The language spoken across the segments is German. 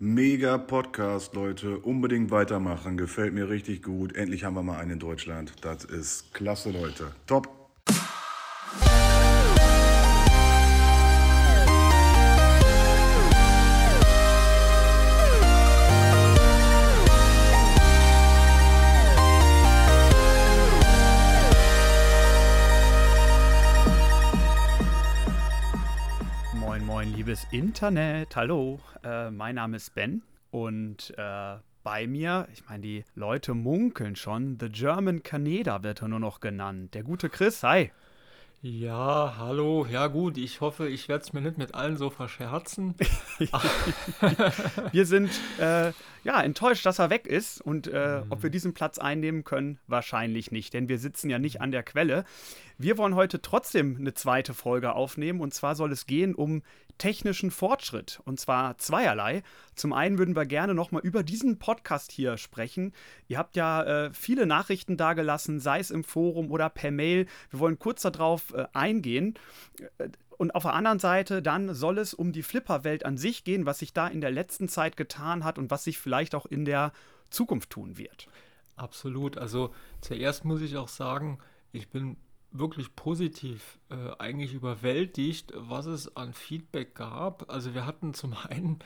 Mega Podcast, Leute. Unbedingt weitermachen. Gefällt mir richtig gut. Endlich haben wir mal einen in Deutschland. Das ist klasse, Leute. Top. Liebes Internet. Hallo, äh, mein Name ist Ben und äh, bei mir, ich meine, die Leute munkeln schon, The German Canada wird er nur noch genannt. Der gute Chris, hi. Ja, hallo. Ja gut, ich hoffe, ich werde es mir nicht mit allen so verscherzen. Wir sind äh, ja enttäuscht, dass er weg ist und äh, ob wir diesen Platz einnehmen können, wahrscheinlich nicht, denn wir sitzen ja nicht an der Quelle. Wir wollen heute trotzdem eine zweite Folge aufnehmen und zwar soll es gehen um technischen Fortschritt und zwar zweierlei. Zum einen würden wir gerne nochmal über diesen Podcast hier sprechen. Ihr habt ja äh, viele Nachrichten dagelassen, sei es im Forum oder per Mail. Wir wollen kurz darauf äh, eingehen. Äh, und auf der anderen Seite dann soll es um die Flipper-Welt an sich gehen, was sich da in der letzten Zeit getan hat und was sich vielleicht auch in der Zukunft tun wird. Absolut. Also zuerst muss ich auch sagen, ich bin wirklich positiv äh, eigentlich überwältigt, was es an Feedback gab. Also wir hatten zum einen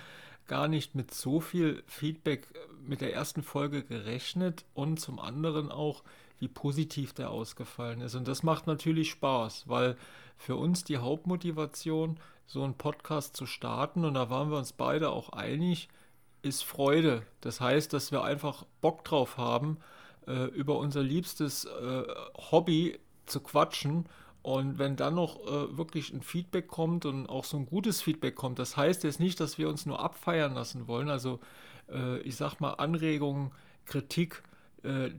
gar nicht mit so viel Feedback mit der ersten Folge gerechnet und zum anderen auch, wie positiv der ausgefallen ist. Und das macht natürlich Spaß, weil für uns die Hauptmotivation, so einen Podcast zu starten, und da waren wir uns beide auch einig, ist Freude. Das heißt, dass wir einfach Bock drauf haben, äh, über unser liebstes äh, Hobby zu quatschen. Und wenn dann noch äh, wirklich ein Feedback kommt und auch so ein gutes Feedback kommt, das heißt jetzt nicht, dass wir uns nur abfeiern lassen wollen. Also äh, ich sag mal Anregungen, Kritik, äh,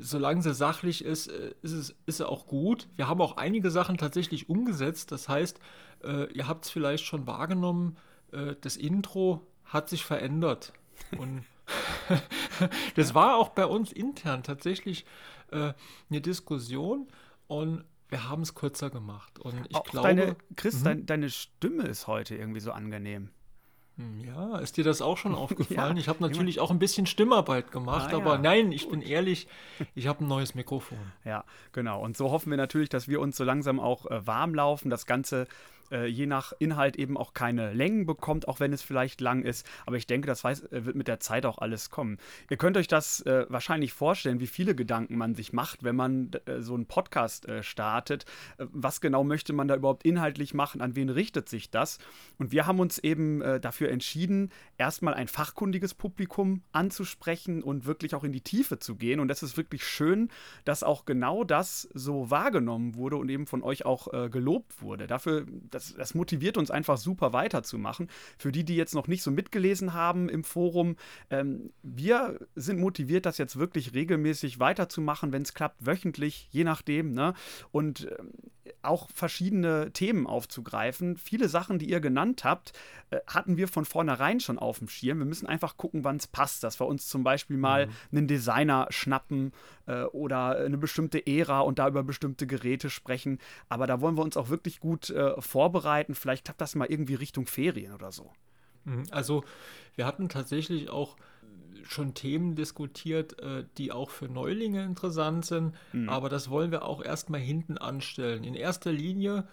solange sie sachlich ist, äh, ist es ist auch gut. Wir haben auch einige Sachen tatsächlich umgesetzt. Das heißt, äh, ihr habt es vielleicht schon wahrgenommen, äh, das Intro hat sich verändert. Und das war auch bei uns intern tatsächlich äh, eine Diskussion und wir haben es kürzer gemacht. Und ich auch glaube. Deine, Chris, dein, deine Stimme ist heute irgendwie so angenehm. Hm, Ja, ist dir das auch schon aufgefallen? Ja, ich habe natürlich auch ein bisschen Stimmarbeit gemacht, Ah, aber ja, nein, ich bin ehrlich, ich habe ein neues Mikrofon. Ja, genau. Und so hoffen wir natürlich, dass wir uns so langsam auch äh, warm laufen. Das Ganze äh, je nach Inhalt eben auch keine Längen bekommt, auch wenn es vielleicht lang ist. Aber ich denke, das weiß, äh, wird mit der Zeit auch alles kommen. Ihr könnt euch das äh, wahrscheinlich vorstellen, wie viele Gedanken man sich macht, wenn man äh, so einen Podcast äh, startet. Äh, was genau möchte man da überhaupt inhaltlich machen? An wen richtet sich das? Und wir haben uns eben dafür entschieden, erstmal ein fachkundiges Publikum anzusprechen und wirklich auch in die Tiefe zu gehen. Und es ist wirklich schön, dass auch genau das so wahrgenommen wurde und eben von euch auch gelobt wurde. Dafür, das, das motiviert uns einfach super weiterzumachen. Für die, die jetzt noch nicht so mitgelesen haben im Forum, ähm, wir sind motiviert, das jetzt wirklich regelmäßig weiterzumachen, wenn es klappt, wöchentlich, je nachdem. Ne? Und ähm, auch verschiedene Themen aufzugreifen. Viele Sachen, die ihr genannt habt, äh, hatten wir von vornherein schon auf dem Schirm. Wir müssen einfach gucken, wann es passt, dass wir uns zum Beispiel mal einen Designer schnappen äh, oder eine bestimmte Ära und da über bestimmte Geräte sprechen. Aber da wollen wir uns auch wirklich gut äh, vorbereiten. Vielleicht klappt das mal irgendwie Richtung Ferien oder so. Mhm, Also wir hatten tatsächlich auch schon Themen diskutiert, äh, die auch für Neulinge interessant sind, aber das wollen wir auch erstmal hinten anstellen. In erster Linie,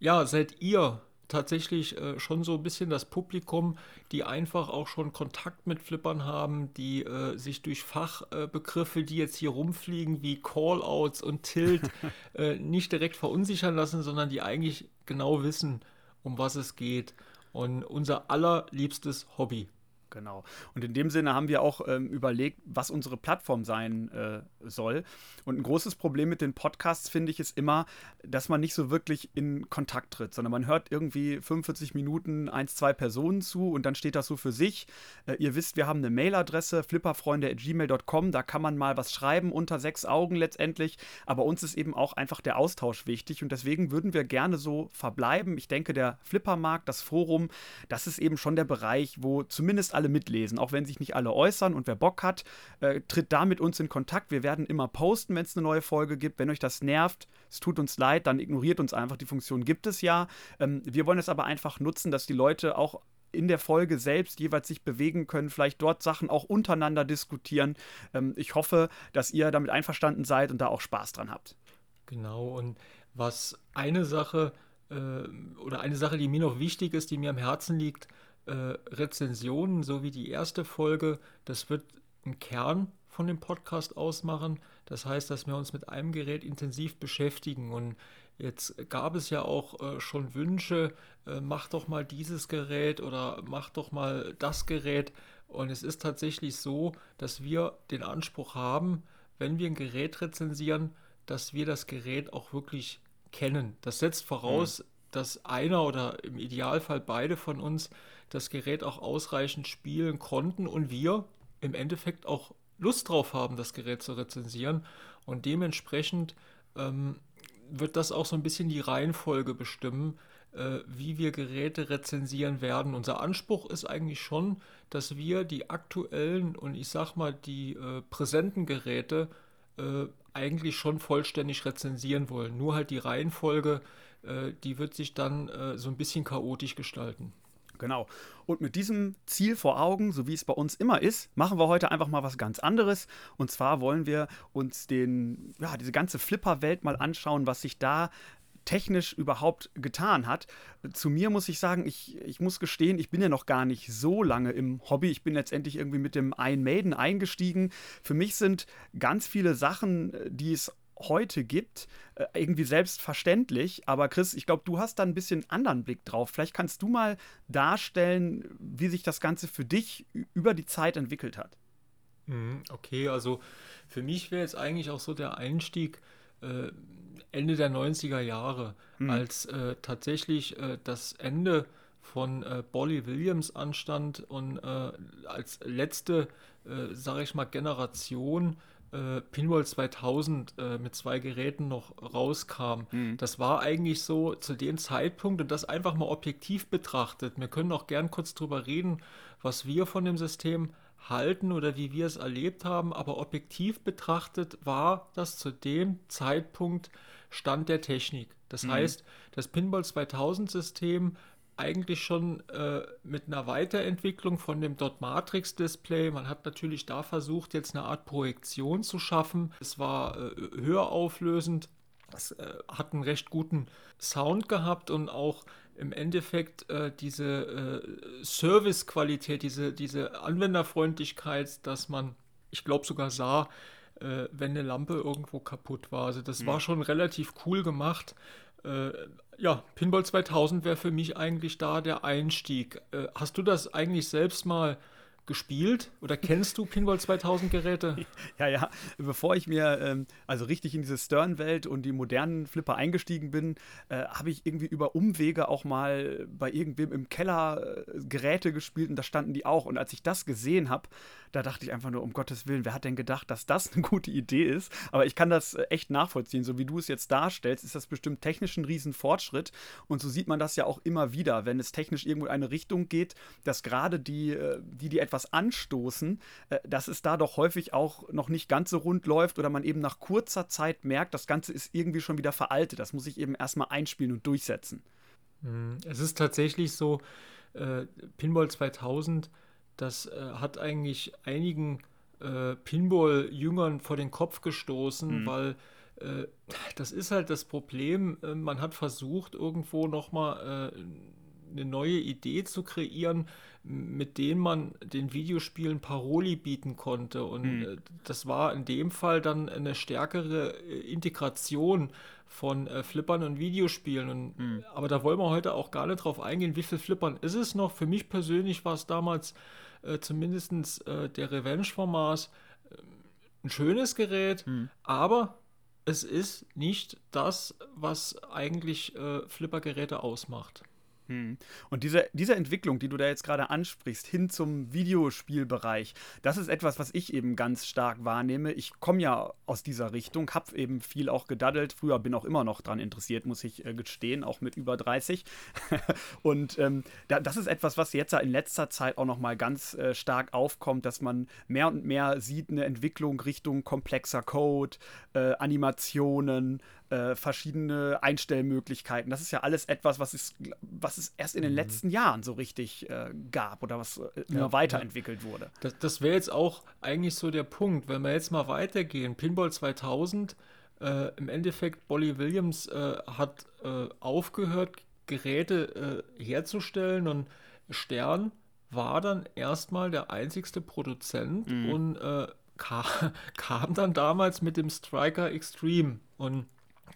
ja, seid ihr tatsächlich äh, schon so ein bisschen das Publikum, die einfach auch schon Kontakt mit Flippern haben, die äh, sich durch Fachbegriffe, die jetzt hier rumfliegen, wie Callouts und Tilt, äh, nicht direkt verunsichern lassen, sondern die eigentlich genau wissen, um was es geht. Und unser allerliebstes Hobby. Genau. Und in dem Sinne haben wir auch ähm, überlegt, was unsere Plattform sein äh, soll. Und ein großes Problem mit den Podcasts, finde ich, ist immer, dass man nicht so wirklich in Kontakt tritt, sondern man hört irgendwie 45 Minuten eins, zwei Personen zu und dann steht das so für sich. Äh, ihr wisst, wir haben eine Mailadresse, flipperfreunde.gmail.com, da kann man mal was schreiben, unter sechs Augen letztendlich. Aber uns ist eben auch einfach der Austausch wichtig und deswegen würden wir gerne so verbleiben. Ich denke, der Flippermarkt, das Forum, das ist eben schon der Bereich, wo zumindest alle mitlesen, auch wenn sich nicht alle äußern und wer Bock hat, äh, tritt da mit uns in Kontakt. Wir werden immer posten, wenn es eine neue Folge gibt. Wenn euch das nervt, es tut uns leid, dann ignoriert uns einfach. Die Funktion gibt es ja. Ähm, wir wollen es aber einfach nutzen, dass die Leute auch in der Folge selbst jeweils sich bewegen können, vielleicht dort Sachen auch untereinander diskutieren. Ähm, ich hoffe, dass ihr damit einverstanden seid und da auch Spaß dran habt. Genau, und was eine Sache äh, oder eine Sache, die mir noch wichtig ist, die mir am Herzen liegt, äh, Rezensionen, so wie die erste Folge, das wird ein Kern von dem Podcast ausmachen. Das heißt, dass wir uns mit einem Gerät intensiv beschäftigen. Und jetzt gab es ja auch äh, schon Wünsche, äh, mach doch mal dieses Gerät oder mach doch mal das Gerät. Und es ist tatsächlich so, dass wir den Anspruch haben, wenn wir ein Gerät rezensieren, dass wir das Gerät auch wirklich kennen. Das setzt voraus, mhm. Dass einer oder im Idealfall beide von uns das Gerät auch ausreichend spielen konnten und wir im Endeffekt auch Lust drauf haben, das Gerät zu rezensieren. Und dementsprechend ähm, wird das auch so ein bisschen die Reihenfolge bestimmen, äh, wie wir Geräte rezensieren werden. Unser Anspruch ist eigentlich schon, dass wir die aktuellen und ich sag mal die äh, präsenten Geräte äh, eigentlich schon vollständig rezensieren wollen. Nur halt die Reihenfolge, äh, die wird sich dann äh, so ein bisschen chaotisch gestalten. Genau. Und mit diesem Ziel vor Augen, so wie es bei uns immer ist, machen wir heute einfach mal was ganz anderes. Und zwar wollen wir uns den, ja, diese ganze Flipper-Welt mal anschauen, was sich da technisch überhaupt getan hat. Zu mir muss ich sagen, ich, ich muss gestehen, ich bin ja noch gar nicht so lange im Hobby. Ich bin letztendlich irgendwie mit dem Iron Maiden eingestiegen. Für mich sind ganz viele Sachen, die es heute gibt, äh, irgendwie selbstverständlich. Aber Chris, ich glaube, du hast da ein bisschen anderen Blick drauf. Vielleicht kannst du mal darstellen, wie sich das Ganze für dich über die Zeit entwickelt hat. Mhm, okay, also für mich wäre jetzt eigentlich auch so der Einstieg äh, Ende der 90er Jahre, mhm. als äh, tatsächlich äh, das Ende von äh, Bolly Williams anstand und äh, als letzte, äh, sage ich mal, Generation äh, Pinball 2000 äh, mit zwei Geräten noch rauskam. Mhm. Das war eigentlich so zu dem Zeitpunkt und das einfach mal objektiv betrachtet. Wir können auch gern kurz drüber reden, was wir von dem System halten oder wie wir es erlebt haben, aber objektiv betrachtet war das zu dem Zeitpunkt Stand der Technik. Das mhm. heißt, das Pinball 2000 System eigentlich schon äh, mit einer Weiterentwicklung von dem Dot Matrix Display. Man hat natürlich da versucht, jetzt eine Art Projektion zu schaffen. Es war äh, höher auflösend. Es äh, hat einen recht guten Sound gehabt und auch im Endeffekt äh, diese äh, Servicequalität, diese, diese Anwenderfreundlichkeit, dass man, ich glaube sogar sah, äh, wenn eine Lampe irgendwo kaputt war. Also das mhm. war schon relativ cool gemacht. Ja, Pinball 2000 wäre für mich eigentlich da der Einstieg. Äh, hast du das eigentlich selbst mal gespielt oder kennst du Pinball 2000 Geräte? Ja, ja. Bevor ich mir ähm, also richtig in diese Stern-Welt und die modernen Flipper eingestiegen bin, äh, habe ich irgendwie über Umwege auch mal bei irgendwem im Keller äh, Geräte gespielt und da standen die auch. Und als ich das gesehen habe, da dachte ich einfach nur, um Gottes Willen, wer hat denn gedacht, dass das eine gute Idee ist? Aber ich kann das äh, echt nachvollziehen. So wie du es jetzt darstellst, ist das bestimmt technisch ein Riesenfortschritt. Und so sieht man das ja auch immer wieder, wenn es technisch irgendwo in eine Richtung geht, dass gerade die, äh, die, die etwas anstoßen, äh, dass es da doch häufig auch noch nicht ganz so rund läuft oder man eben nach kurzer Zeit merkt, das Ganze ist irgendwie schon wieder veraltet. Das muss ich eben erstmal einspielen und durchsetzen. Hm, es ist tatsächlich so, äh, Pinball 2000, das äh, hat eigentlich einigen äh, Pinball-Jüngern vor den Kopf gestoßen, mhm. weil äh, das ist halt das Problem, äh, man hat versucht, irgendwo nochmal eine neue Idee zu kreieren, mit denen man den Videospielen Paroli bieten konnte. Und mhm. das war in dem Fall dann eine stärkere äh, Integration von äh, Flippern und Videospielen. Und, mhm. Aber da wollen wir heute auch gar nicht drauf eingehen, wie viel Flippern ist es noch. Für mich persönlich war es damals äh, zumindest äh, der Revenge-Format äh, ein schönes Gerät, mhm. aber es ist nicht das, was eigentlich äh, Flippergeräte ausmacht. Hm. Und diese, diese Entwicklung, die du da jetzt gerade ansprichst, hin zum Videospielbereich, das ist etwas, was ich eben ganz stark wahrnehme. Ich komme ja aus dieser Richtung, habe eben viel auch gedaddelt. Früher bin auch immer noch dran interessiert, muss ich äh, gestehen, auch mit über 30. und ähm, da, das ist etwas, was jetzt ja in letzter Zeit auch noch mal ganz äh, stark aufkommt, dass man mehr und mehr sieht, eine Entwicklung Richtung komplexer Code, äh, Animationen, äh, verschiedene Einstellmöglichkeiten. Das ist ja alles etwas, was es, was es erst in den mhm. letzten Jahren so richtig äh, gab oder was äh, immer ja, weiterentwickelt ja. wurde. Das, das wäre jetzt auch eigentlich so der Punkt, wenn wir jetzt mal weitergehen. Pinball 2000, äh, im Endeffekt, Bolly Williams äh, hat äh, aufgehört, Geräte herzustellen und Stern war dann erstmal der einzigste Produzent mhm. und kam, kam dann damals mit dem Striker Extreme. Und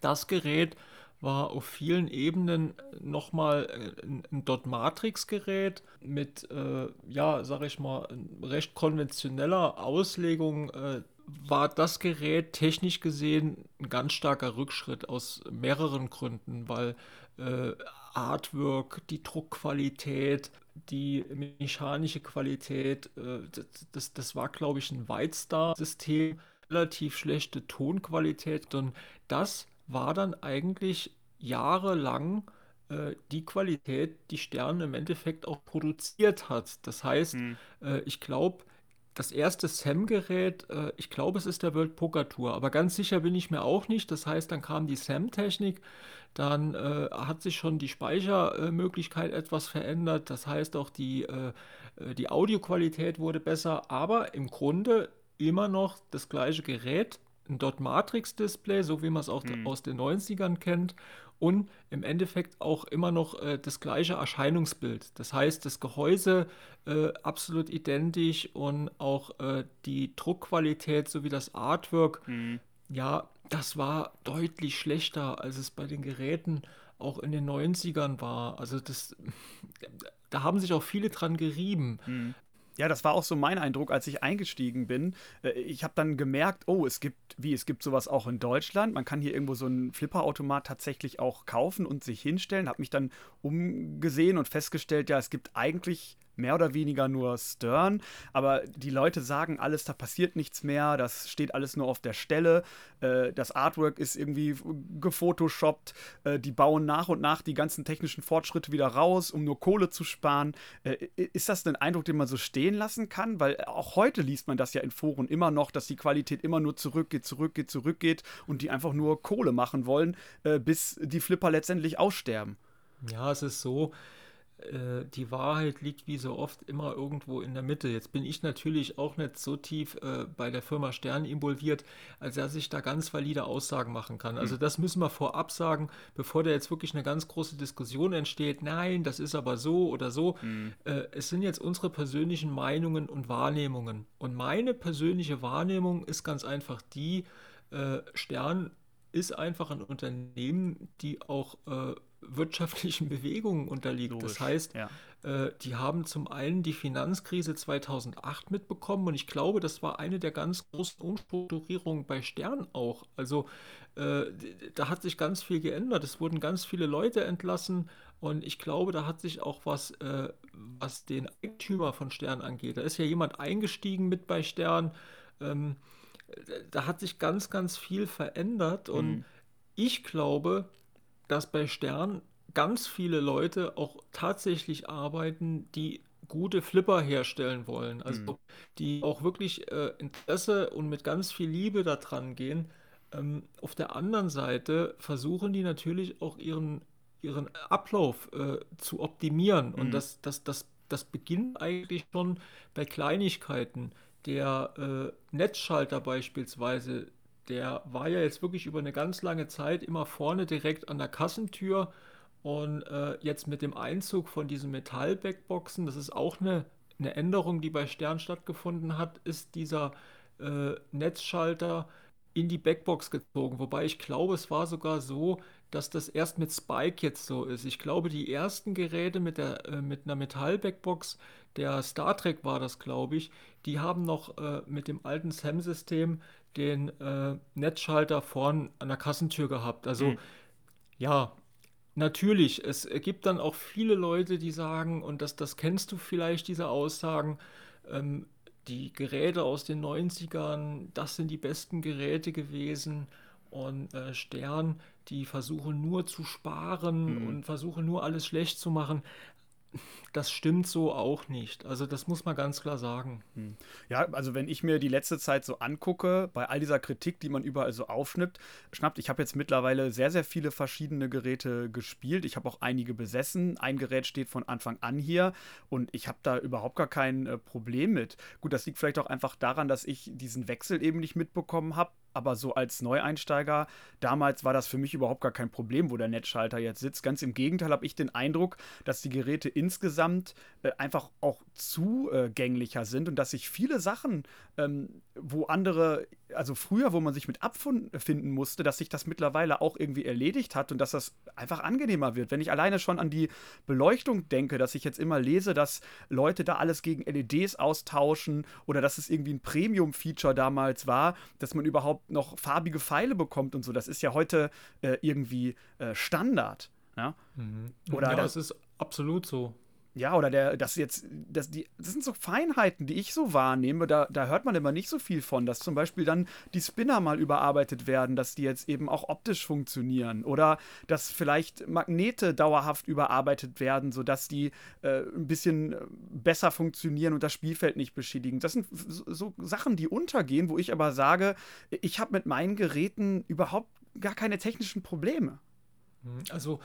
das Gerät war auf vielen Ebenen nochmal ein, ein Dot Matrix Gerät mit, äh, ja, sag ich mal, recht konventioneller Auslegung. Äh, war das Gerät technisch gesehen ein ganz starker Rückschritt aus mehreren Gründen, weil äh, Artwork, die Druckqualität, die mechanische Qualität, äh, das, das, das war, glaube ich, ein Whitestar-System, relativ schlechte Tonqualität und das war dann eigentlich jahrelang äh, die Qualität, die Stern im Endeffekt auch produziert hat. Das heißt, hm. äh, ich glaube, das erste SAM-Gerät, äh, ich glaube, es ist der World Poker Tour, aber ganz sicher bin ich mir auch nicht. Das heißt, dann kam die SAM-Technik, dann äh, hat sich schon die Speichermöglichkeit etwas verändert. Das heißt, auch die, äh, äh, die Audioqualität wurde besser, aber im Grunde immer noch das gleiche Gerät, ein Dot Matrix Display, so wie man es auch hm. aus den 90ern kennt und im Endeffekt auch immer noch äh, das gleiche Erscheinungsbild. Das heißt, das Gehäuse äh, absolut identisch und auch äh, die Druckqualität sowie das Artwork, mhm. ja, das war deutlich schlechter, als es bei den Geräten auch in den 90ern war. Also das, da haben sich auch viele dran gerieben. Mhm. Ja, das war auch so mein Eindruck, als ich eingestiegen bin. Äh, ich habe dann gemerkt, oh, es gibt, wie, es gibt sowas auch in Deutschland. Man kann hier irgendwo so einen Flipperautomat tatsächlich auch kaufen und sich hinstellen. Habe mich dann umgesehen und festgestellt, ja, es gibt eigentlich mehr oder weniger nur Stern, aber die Leute sagen alles, da passiert nichts mehr, das steht alles nur auf der Stelle, äh, das Artwork ist irgendwie gefotoshoppt, äh, die bauen nach und nach die ganzen technischen Fortschritte wieder raus, um nur Kohle zu sparen. Äh, ist das ein Eindruck, den man so stehen lassen kann? Weil auch heute liest man das ja in Foren immer noch, dass die Qualität immer nur zurückgeht, zurückgeht, zurückgeht und die einfach nur Kohle machen wollen, äh, bis die Flipper letztendlich aussterben. Ja, es ist so, äh, die Wahrheit liegt wie so oft immer irgendwo in der Mitte. Jetzt bin ich natürlich auch nicht so tief äh, bei der Firma Stern involviert, als dass ich da ganz valide Aussagen machen kann. Also hm. das müssen wir vorab sagen, bevor da jetzt wirklich eine ganz große Diskussion entsteht. Nein, das ist aber so oder so. Mhm. Äh, es sind jetzt unsere persönlichen Meinungen und Wahrnehmungen. Und meine persönliche Wahrnehmung ist ganz einfach die, äh, Stern ist einfach ein Unternehmen, die auch äh, wirtschaftlichen Bewegungen unterliegt. Logisch, das heißt, ja. äh, die haben zum einen die Finanzkrise 2008 mitbekommen und ich glaube, das war eine der ganz großen Umstrukturierungen bei Stern auch. Also äh, da hat sich ganz viel geändert. Es wurden ganz viele Leute entlassen und ich glaube, da hat sich auch was, äh, was den Eigentümer von Stern angeht. Da ist ja jemand eingestiegen mit bei Stern. Ähm, da hat sich ganz, ganz viel verändert und mhm. ich glaube, dass bei Stern ganz viele Leute auch tatsächlich arbeiten, die gute Flipper herstellen wollen. Also mhm. die auch wirklich äh, Interesse und mit ganz viel Liebe daran gehen. Ähm, auf der anderen Seite versuchen die natürlich auch ihren, ihren Ablauf äh, zu optimieren. Mhm. Und das, das, das, das beginnt eigentlich schon bei Kleinigkeiten. Der äh, Netzschalter beispielsweise, der war ja jetzt wirklich über eine ganz lange Zeit immer vorne direkt an der Kassentür. Und äh, jetzt mit dem Einzug von diesen Metall-Backboxen, das ist auch eine, eine Änderung, die bei Stern stattgefunden hat, ist dieser äh, Netzschalter in die Backbox gezogen. Wobei ich glaube, es war sogar so, dass das erst mit Spike jetzt so ist. Ich glaube, die ersten Geräte mit, der, äh, mit einer Metall-Backbox, der Star Trek war das, glaube ich, die haben noch äh, mit dem alten SAM-System den äh, Netzschalter vorn an der Kassentür gehabt. Also mhm. ja, natürlich, es gibt dann auch viele Leute, die sagen, und das, das kennst du vielleicht, diese Aussagen, ähm, die Geräte aus den 90ern, das sind die besten Geräte gewesen. Und äh, Stern, die versuchen nur zu sparen mhm. und versuchen nur alles schlecht zu machen. Das stimmt so auch nicht. Also das muss man ganz klar sagen. Hm. Ja, also wenn ich mir die letzte Zeit so angucke, bei all dieser Kritik, die man überall so aufschnappt, schnappt, ich habe jetzt mittlerweile sehr, sehr viele verschiedene Geräte gespielt. Ich habe auch einige besessen. Ein Gerät steht von Anfang an hier und ich habe da überhaupt gar kein äh, Problem mit. Gut, das liegt vielleicht auch einfach daran, dass ich diesen Wechsel eben nicht mitbekommen habe aber so als Neueinsteiger, damals war das für mich überhaupt gar kein Problem, wo der Netzschalter jetzt sitzt. Ganz im Gegenteil habe ich den Eindruck, dass die Geräte insgesamt äh, einfach auch zugänglicher sind und dass sich viele Sachen, ähm, wo andere, also früher, wo man sich mit abfinden musste, dass sich das mittlerweile auch irgendwie erledigt hat und dass das einfach angenehmer wird. Wenn ich alleine schon an die Beleuchtung denke, dass ich jetzt immer lese, dass Leute da alles gegen LEDs austauschen oder dass es irgendwie ein Premium-Feature damals war, dass man überhaupt noch farbige Pfeile bekommt und so. Das ist ja heute äh, irgendwie äh, Standard. Ja? Mhm. Oder ja, das ist absolut so. Ja, oder der, das jetzt, das, die, das sind so Feinheiten, die ich so wahrnehme, da, da hört man immer nicht so viel von, dass zum Beispiel dann die Spinner mal überarbeitet werden, dass die jetzt eben auch optisch funktionieren oder dass vielleicht Magnete dauerhaft überarbeitet werden, sodass die äh, ein bisschen besser funktionieren und das Spielfeld nicht beschädigen. Das sind so, so Sachen, die untergehen, wo ich aber sage, ich habe mit meinen Geräten überhaupt gar keine technischen Probleme. Also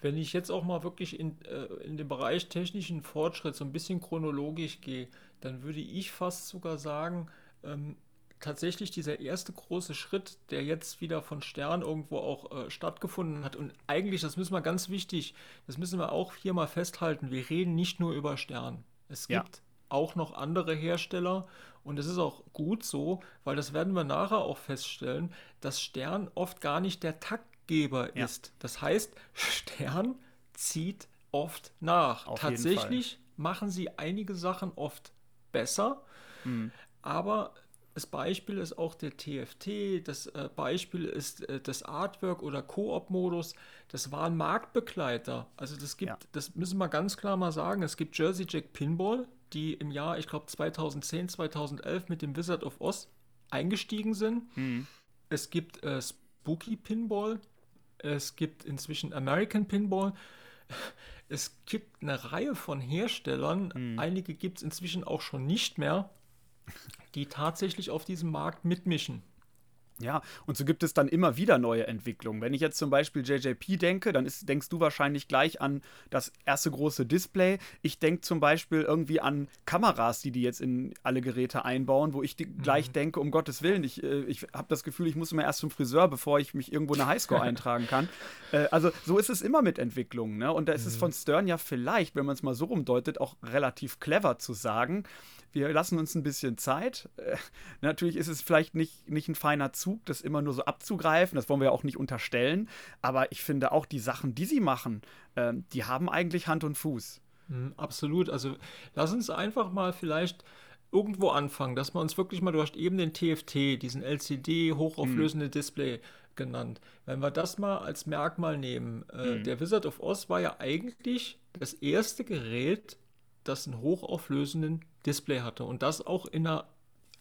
wenn ich jetzt auch mal wirklich in, äh, in den Bereich technischen Fortschritt so ein bisschen chronologisch gehe, dann würde ich fast sogar sagen, ähm, tatsächlich dieser erste große Schritt, der jetzt wieder von Stern irgendwo auch äh, stattgefunden hat. Und eigentlich, das müssen wir ganz wichtig, das müssen wir auch hier mal festhalten, wir reden nicht nur über Stern. Es gibt ja. auch noch andere Hersteller und es ist auch gut so, weil das werden wir nachher auch feststellen, dass Stern oft gar nicht der Takt Geber ja. ist. Das heißt, Stern zieht oft nach. Auf Tatsächlich machen sie einige Sachen oft besser, mhm. aber das Beispiel ist auch der TFT, das äh, Beispiel ist äh, das Artwork oder Koop-Modus. Das waren Marktbegleiter. Also das gibt, ja. das müssen wir ganz klar mal sagen. Es gibt Jersey Jack Pinball, die im Jahr, ich glaube 2010, 2011 mit dem Wizard of Oz eingestiegen sind. Mhm. Es gibt äh, Spooky Pinball, es gibt inzwischen American Pinball. Es gibt eine Reihe von Herstellern, mhm. einige gibt es inzwischen auch schon nicht mehr, die tatsächlich auf diesem Markt mitmischen. Ja, und so gibt es dann immer wieder neue Entwicklungen. Wenn ich jetzt zum Beispiel JJP denke, dann ist, denkst du wahrscheinlich gleich an das erste große Display. Ich denke zum Beispiel irgendwie an Kameras, die die jetzt in alle Geräte einbauen, wo ich mhm. gleich denke, um Gottes Willen, ich, äh, ich habe das Gefühl, ich muss immer erst zum Friseur, bevor ich mich irgendwo eine Highscore eintragen kann. Äh, also so ist es immer mit Entwicklungen. Ne? Und da ist mhm. es von Stern ja vielleicht, wenn man es mal so rumdeutet, auch relativ clever zu sagen, wir lassen uns ein bisschen Zeit. Äh, natürlich ist es vielleicht nicht, nicht ein feiner Zug, das immer nur so abzugreifen. Das wollen wir auch nicht unterstellen. Aber ich finde auch die Sachen, die sie machen, äh, die haben eigentlich Hand und Fuß. Mhm, absolut. Also lass uns einfach mal vielleicht irgendwo anfangen, dass wir uns wirklich mal, du hast eben den TFT, diesen LCD, hochauflösende mhm. Display genannt. Wenn wir das mal als Merkmal nehmen, äh, mhm. der Wizard of Oz war ja eigentlich das erste Gerät, das einen hochauflösenden Display hatte. Und das auch in einer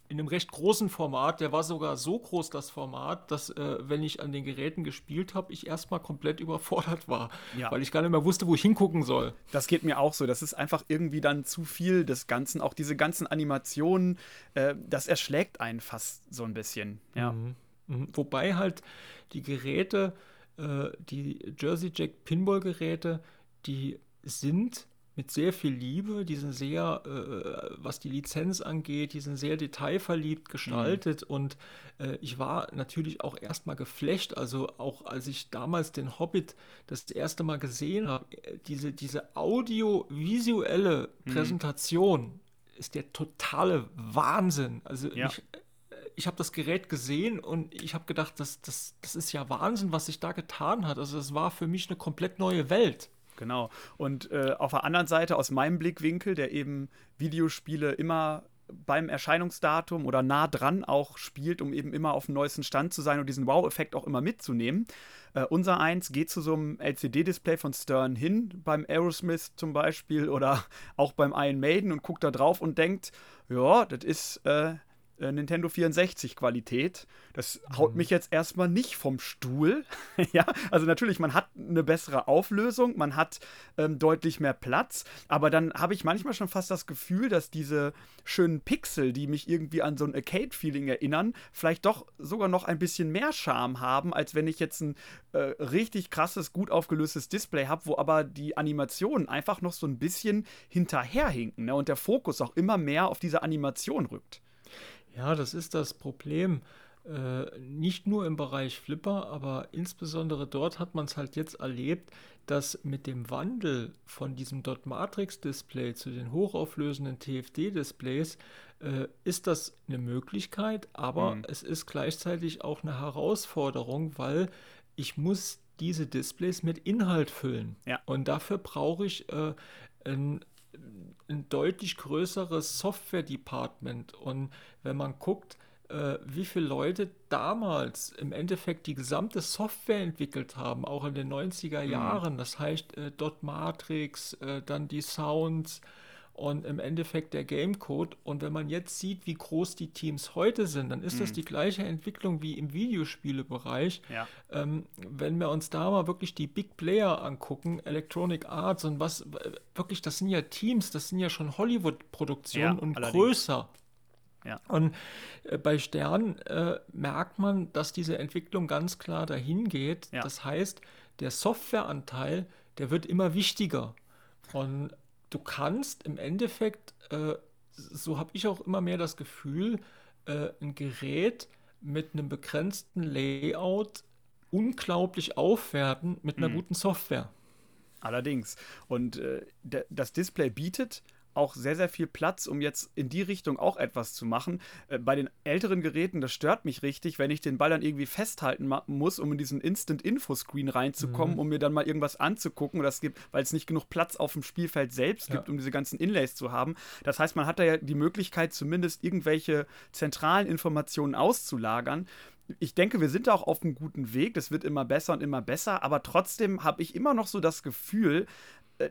in einem recht großen Format. Der war sogar so groß, das Format, dass, äh, wenn ich an den Geräten gespielt habe, ich erstmal komplett überfordert war, ja. weil ich gar nicht mehr wusste, wo ich hingucken soll. Das geht mir auch so. Das ist einfach irgendwie dann zu viel des Ganzen. Auch diese ganzen Animationen, äh, das erschlägt einen fast so ein bisschen. Ja. Mhm. Mhm. Wobei halt die Geräte, äh, die Jersey Jack Pinball-Geräte, die sind mit sehr viel Liebe, die sind sehr, äh, was die Lizenz angeht, die sind sehr detailverliebt gestaltet mhm. und äh, ich war natürlich auch erstmal geflecht, also auch als ich damals den Hobbit das erste Mal gesehen habe, äh, diese, diese audiovisuelle mhm. Präsentation ist der totale Wahnsinn. Also ja. ich, äh, ich habe das Gerät gesehen und ich habe gedacht, das, das, das ist ja Wahnsinn, was sich da getan hat. Also es war für mich eine komplett neue Welt. Genau. Und äh, auf der anderen Seite, aus meinem Blickwinkel, der eben Videospiele immer beim Erscheinungsdatum oder nah dran auch spielt, um eben immer auf dem neuesten Stand zu sein und diesen Wow-Effekt auch immer mitzunehmen. Äh, unser eins geht zu so einem LCD-Display von Stern hin, beim Aerosmith zum Beispiel oder auch beim Iron Maiden und guckt da drauf und denkt, ja, das ist äh, äh, Nintendo 64 Qualität. Das haut mhm. mich jetzt erstmal nicht vom Stuhl. ja, also natürlich, man hat eine bessere Auflösung, man hat ähm, deutlich mehr Platz, aber dann habe ich manchmal schon fast das Gefühl, dass diese schönen Pixel, die mich irgendwie an so ein Arcade-Feeling erinnern, vielleicht doch sogar noch ein bisschen mehr Charme haben, als wenn ich jetzt ein äh, richtig krasses, gut aufgelöstes Display habe, wo aber die Animationen einfach noch so ein bisschen hinterherhinken ne? und der Fokus auch immer mehr auf diese Animation rückt. Ja, das ist das Problem. Äh, nicht nur im Bereich Flipper, aber insbesondere dort hat man es halt jetzt erlebt, dass mit dem Wandel von diesem Dot Matrix Display zu den hochauflösenden TFT Displays äh, ist das eine Möglichkeit, aber mhm. es ist gleichzeitig auch eine Herausforderung, weil ich muss diese Displays mit Inhalt füllen. Ja. Und dafür brauche ich äh, ein ein deutlich größeres Software-Department. Und wenn man guckt, äh, wie viele Leute damals im Endeffekt die gesamte Software entwickelt haben, auch in den 90er mhm. Jahren, das heißt äh, Dot Matrix, äh, dann die Sounds, und im Endeffekt der Gamecode. Und wenn man jetzt sieht, wie groß die Teams heute sind, dann ist mhm. das die gleiche Entwicklung wie im Videospielebereich. Ja. Ähm, wenn wir uns da mal wirklich die Big Player angucken, Electronic Arts und was, wirklich, das sind ja Teams, das sind ja schon Hollywood-Produktionen ja, und allerdings. größer. Ja. Und äh, bei Stern äh, merkt man, dass diese Entwicklung ganz klar dahin geht. Das heißt, der Softwareanteil, der wird immer wichtiger. Und du kannst im Endeffekt, äh, so habe ich auch immer mehr das Gefühl, äh, ein Gerät mit einem begrenzten Layout unglaublich aufwerten mit einer mhm. guten Software. Allerdings. Und äh, das Display bietet auch sehr, sehr viel Platz, um jetzt in die Richtung auch etwas zu machen. Äh, bei den älteren Geräten, das stört mich richtig, wenn ich den Ball dann irgendwie festhalten muss, um in diesen Instant-Info-Screen reinzukommen, mhm. um mir dann mal irgendwas anzugucken. Das gibt, weil es nicht genug Platz auf dem Spielfeld selbst gibt, ja. um diese ganzen Inlays zu haben. Das heißt, man hat da ja die Möglichkeit, zumindest irgendwelche zentralen Informationen auszulagern ich denke, wir sind da auch auf einem guten Weg. Das wird immer besser und immer besser. Aber trotzdem habe ich immer noch so das Gefühl,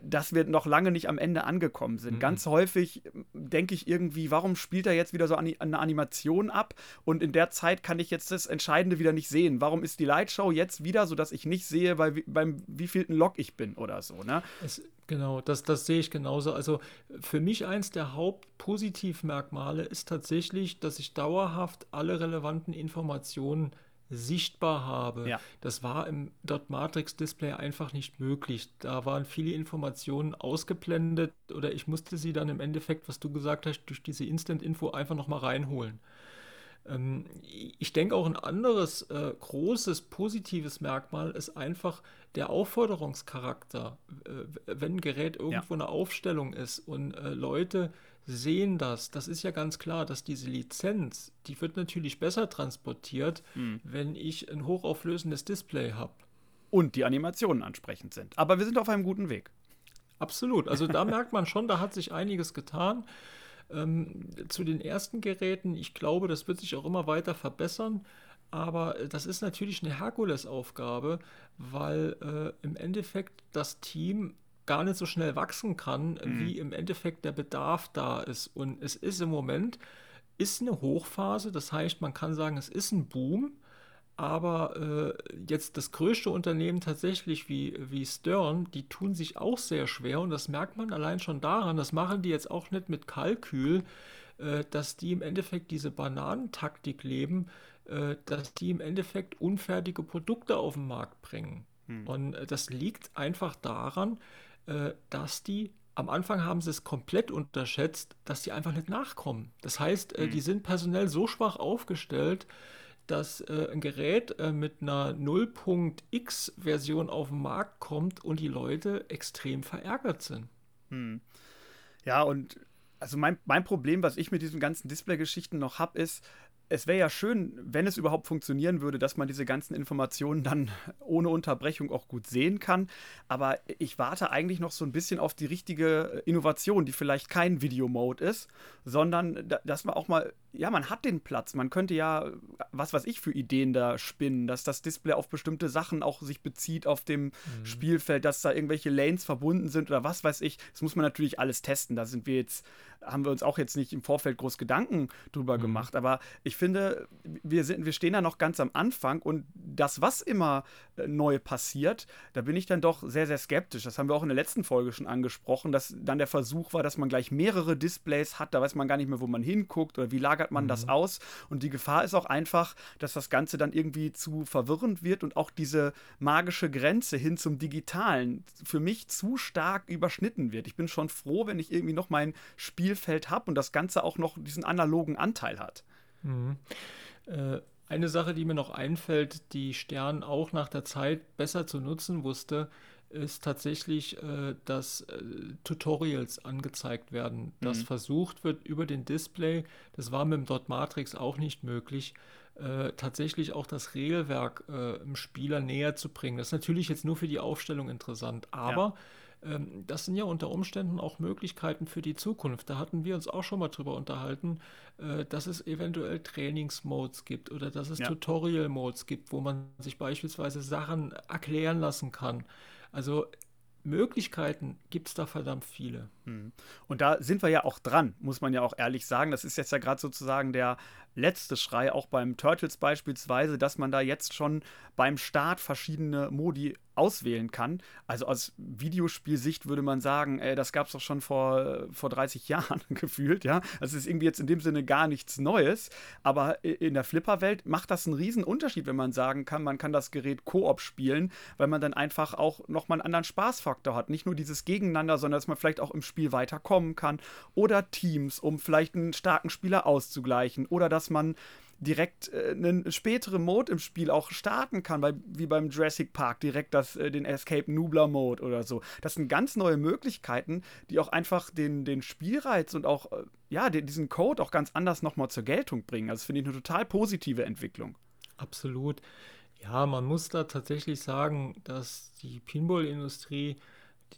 dass wir noch lange nicht am Ende angekommen sind. Mhm. Ganz häufig äh, denke ich irgendwie, warum spielt er jetzt wieder so eine Animation ab und in der Zeit kann ich jetzt das Entscheidende wieder nicht sehen. Warum ist die Lightshow jetzt wieder, so dass ich nicht sehe, bei, beim wievielten Log ich bin oder so, ne? Es, genau, das, das sehe ich genauso. Also für mich eins der Hauptpositivmerkmale ist tatsächlich, dass ich dauerhaft alle relevanten Informationen sichtbar habe. Ja. Das war im Dot Matrix Display einfach nicht möglich. Da waren viele Informationen ausgeblendet oder ich musste sie dann im Endeffekt, was du gesagt hast, durch diese Instant Info einfach nochmal reinholen. Ähm, ich denke auch ein anderes äh, großes positives Merkmal ist einfach der Aufforderungscharakter. Äh, wenn ein Gerät irgendwo ja. eine Aufstellung ist und äh, Leute sehen das. Das ist ja ganz klar, dass diese Lizenz, die wird natürlich besser transportiert, mhm. wenn ich ein hochauflösendes Display habe. Und die Animationen ansprechend sind. Aber wir sind auf einem guten Weg. Absolut. Also da merkt man schon, da hat sich einiges getan. Ähm, zu den ersten Geräten, ich glaube, das wird sich auch immer weiter verbessern. Aber das ist natürlich eine Herkulesaufgabe, weil äh, im Endeffekt das Team gar nicht so schnell wachsen kann, mhm. wie im Endeffekt der Bedarf da ist. Und es ist im Moment, ist eine Hochphase, das heißt, man kann sagen, es ist ein Boom, aber äh, jetzt das größte Unternehmen tatsächlich wie, wie Stern, die tun sich auch sehr schwer und das merkt man allein schon daran, das machen die jetzt auch nicht mit Kalkül, äh, dass die im Endeffekt diese Bananentaktik leben, äh, dass die im Endeffekt unfertige Produkte auf den Markt bringen. Hm. Und äh, das liegt einfach daran, äh, dass die am Anfang haben sie es komplett unterschätzt, dass die einfach nicht nachkommen. Das heißt, äh, mhm. die sind personell so schwach aufgestellt, dass äh, ein Gerät äh, mit einer 0.x-Version auf den Markt kommt und die Leute extrem verärgert sind. Hm. Ja, und also mein, mein Problem, was ich mit diesen ganzen Display-Geschichten noch habe, ist, es wäre ja schön, wenn es überhaupt funktionieren würde, dass man diese ganzen Informationen dann ohne Unterbrechung auch gut sehen kann. Aber ich warte eigentlich noch so ein bisschen auf die richtige Innovation, die vielleicht kein Videomode ist, sondern dass man auch mal, ja, man hat den Platz. Man könnte ja, was weiß ich, für Ideen da spinnen, dass das Display auf bestimmte Sachen auch sich bezieht auf dem mhm. Spielfeld, dass da irgendwelche Lanes verbunden sind oder was weiß ich. Das muss man natürlich alles testen. Da sind wir jetzt haben wir uns auch jetzt nicht im Vorfeld groß Gedanken drüber mhm. gemacht. Aber ich finde, wir, sind, wir stehen da noch ganz am Anfang und das, was immer äh, neu passiert, da bin ich dann doch sehr, sehr skeptisch. Das haben wir auch in der letzten Folge schon angesprochen, dass dann der Versuch war, dass man gleich mehrere Displays hat. Da weiß man gar nicht mehr, wo man hinguckt oder wie lagert man mhm. das aus. Und die Gefahr ist auch einfach, dass das Ganze dann irgendwie zu verwirrend wird und auch diese magische Grenze hin zum Digitalen für mich zu stark überschnitten wird. Ich bin schon froh, wenn ich irgendwie noch mein Spielfeld habe und das Ganze auch noch diesen analogen Anteil hat. Mhm. Äh, eine Sache, die mir noch einfällt, die Stern auch nach der Zeit besser zu nutzen wusste, ist tatsächlich, äh, dass äh, Tutorials angezeigt werden, dass mhm. versucht wird über den Display, das war mit dem Dot Matrix auch nicht möglich, äh, tatsächlich auch das Regelwerk äh, im Spieler näher zu bringen. Das ist natürlich jetzt nur für die Aufstellung interessant, aber ja. Ähm, das sind ja unter Umständen auch Möglichkeiten für die Zukunft. Da hatten wir uns auch schon mal drüber unterhalten, äh, dass es eventuell Trainingsmodes gibt oder dass es ja. Tutorial-Modes gibt, wo man sich beispielsweise Sachen erklären lassen kann. Also Möglichkeiten gibt es da verdammt viele. Hm. Und da sind wir ja auch dran, muss man ja auch ehrlich sagen. Das ist jetzt ja gerade sozusagen der letzte Schrei, auch beim Turtles beispielsweise, dass man da jetzt schon beim Start verschiedene Modi auswählen kann. Also aus Videospielsicht würde man sagen, ey, das gab es doch schon vor, vor 30 Jahren gefühlt, ja. Das ist irgendwie jetzt in dem Sinne gar nichts Neues. Aber in der Flipper-Welt macht das einen riesen Unterschied, wenn man sagen kann, man kann das Gerät Koop spielen, weil man dann einfach auch nochmal einen anderen Spaßfaktor hat. Nicht nur dieses Gegeneinander, sondern dass man vielleicht auch im Spiel weiterkommen kann. Oder Teams, um vielleicht einen starken Spieler auszugleichen. Oder dass man direkt äh, einen späteren Mode im Spiel auch starten kann, bei, wie beim Jurassic Park, direkt das, äh, den Escape Nubler Mode oder so. Das sind ganz neue Möglichkeiten, die auch einfach den, den Spielreiz und auch äh, ja, den, diesen Code auch ganz anders nochmal zur Geltung bringen. Also finde ich eine total positive Entwicklung. Absolut. Ja, man muss da tatsächlich sagen, dass die Pinball-Industrie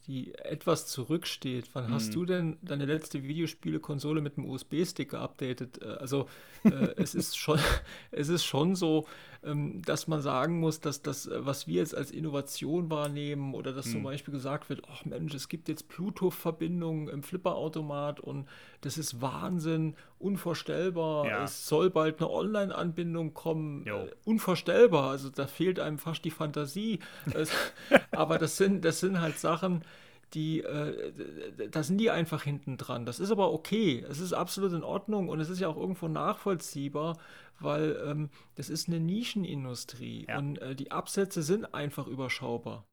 die etwas zurücksteht. Wann hm. hast mhm. du denn deine letzte Videospiele-Konsole mit einem USB-Stick geupdatet? Äh, also äh, es, ist schon, es ist schon so, dass man sagen muss, dass das, äh, was wir jetzt als Innovation wahrnehmen oder dass hm. zum mhm. Beispiel gesagt wird, ach Mensch, es gibt jetzt Bluetooth-Verbindungen im Flipperautomat und das ist Wahnsinn, unvorstellbar. Ja. Es soll bald eine Online-Anbindung kommen. Äh, unvorstellbar. Also da fehlt einem fast die Fantasie. Aber das sind, das sind halt Sachen, die, äh, da sind die einfach hinten dran. Das ist aber okay. Es ist absolut in Ordnung und es ist ja auch irgendwo nachvollziehbar, weil ähm, das ist eine Nischenindustrie ja. und äh, die Absätze sind einfach überschaubar.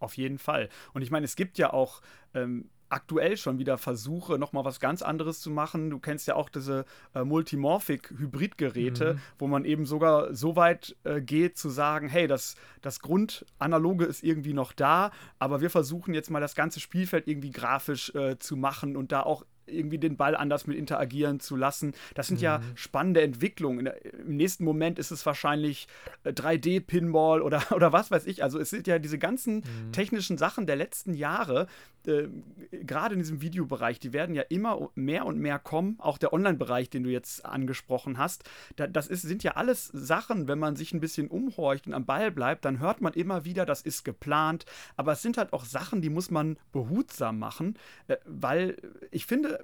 Auf jeden Fall. Und ich meine, es gibt ja auch ähm, aktuell schon wieder Versuche, nochmal was ganz anderes zu machen. Du kennst ja auch diese äh, Multimorphic-Hybrid-Geräte, mhm. wo man eben sogar so weit äh, geht zu sagen, hey, das, das Grundanaloge ist irgendwie noch da, aber wir versuchen jetzt mal das ganze Spielfeld irgendwie grafisch äh, zu machen und da auch irgendwie den Ball anders mit interagieren zu lassen. Das sind mhm. ja spannende Entwicklungen. Im nächsten Moment ist es wahrscheinlich 3D-Pinball äh, oder, oder was weiß ich. Also es sind ja diese ganzen mhm. technischen Sachen der letzten Jahre, äh, gerade in diesem Videobereich, die werden ja immer mehr und mehr kommen. Auch der Online-Bereich, den du jetzt angesprochen hast. Da, das ist, sind ja alles Sachen, wenn man sich ein bisschen umhorcht und am Ball bleibt, dann hört man immer wieder, das ist geplant. Aber es sind halt auch Sachen, die muss man behutsam machen, äh, weil ich finde,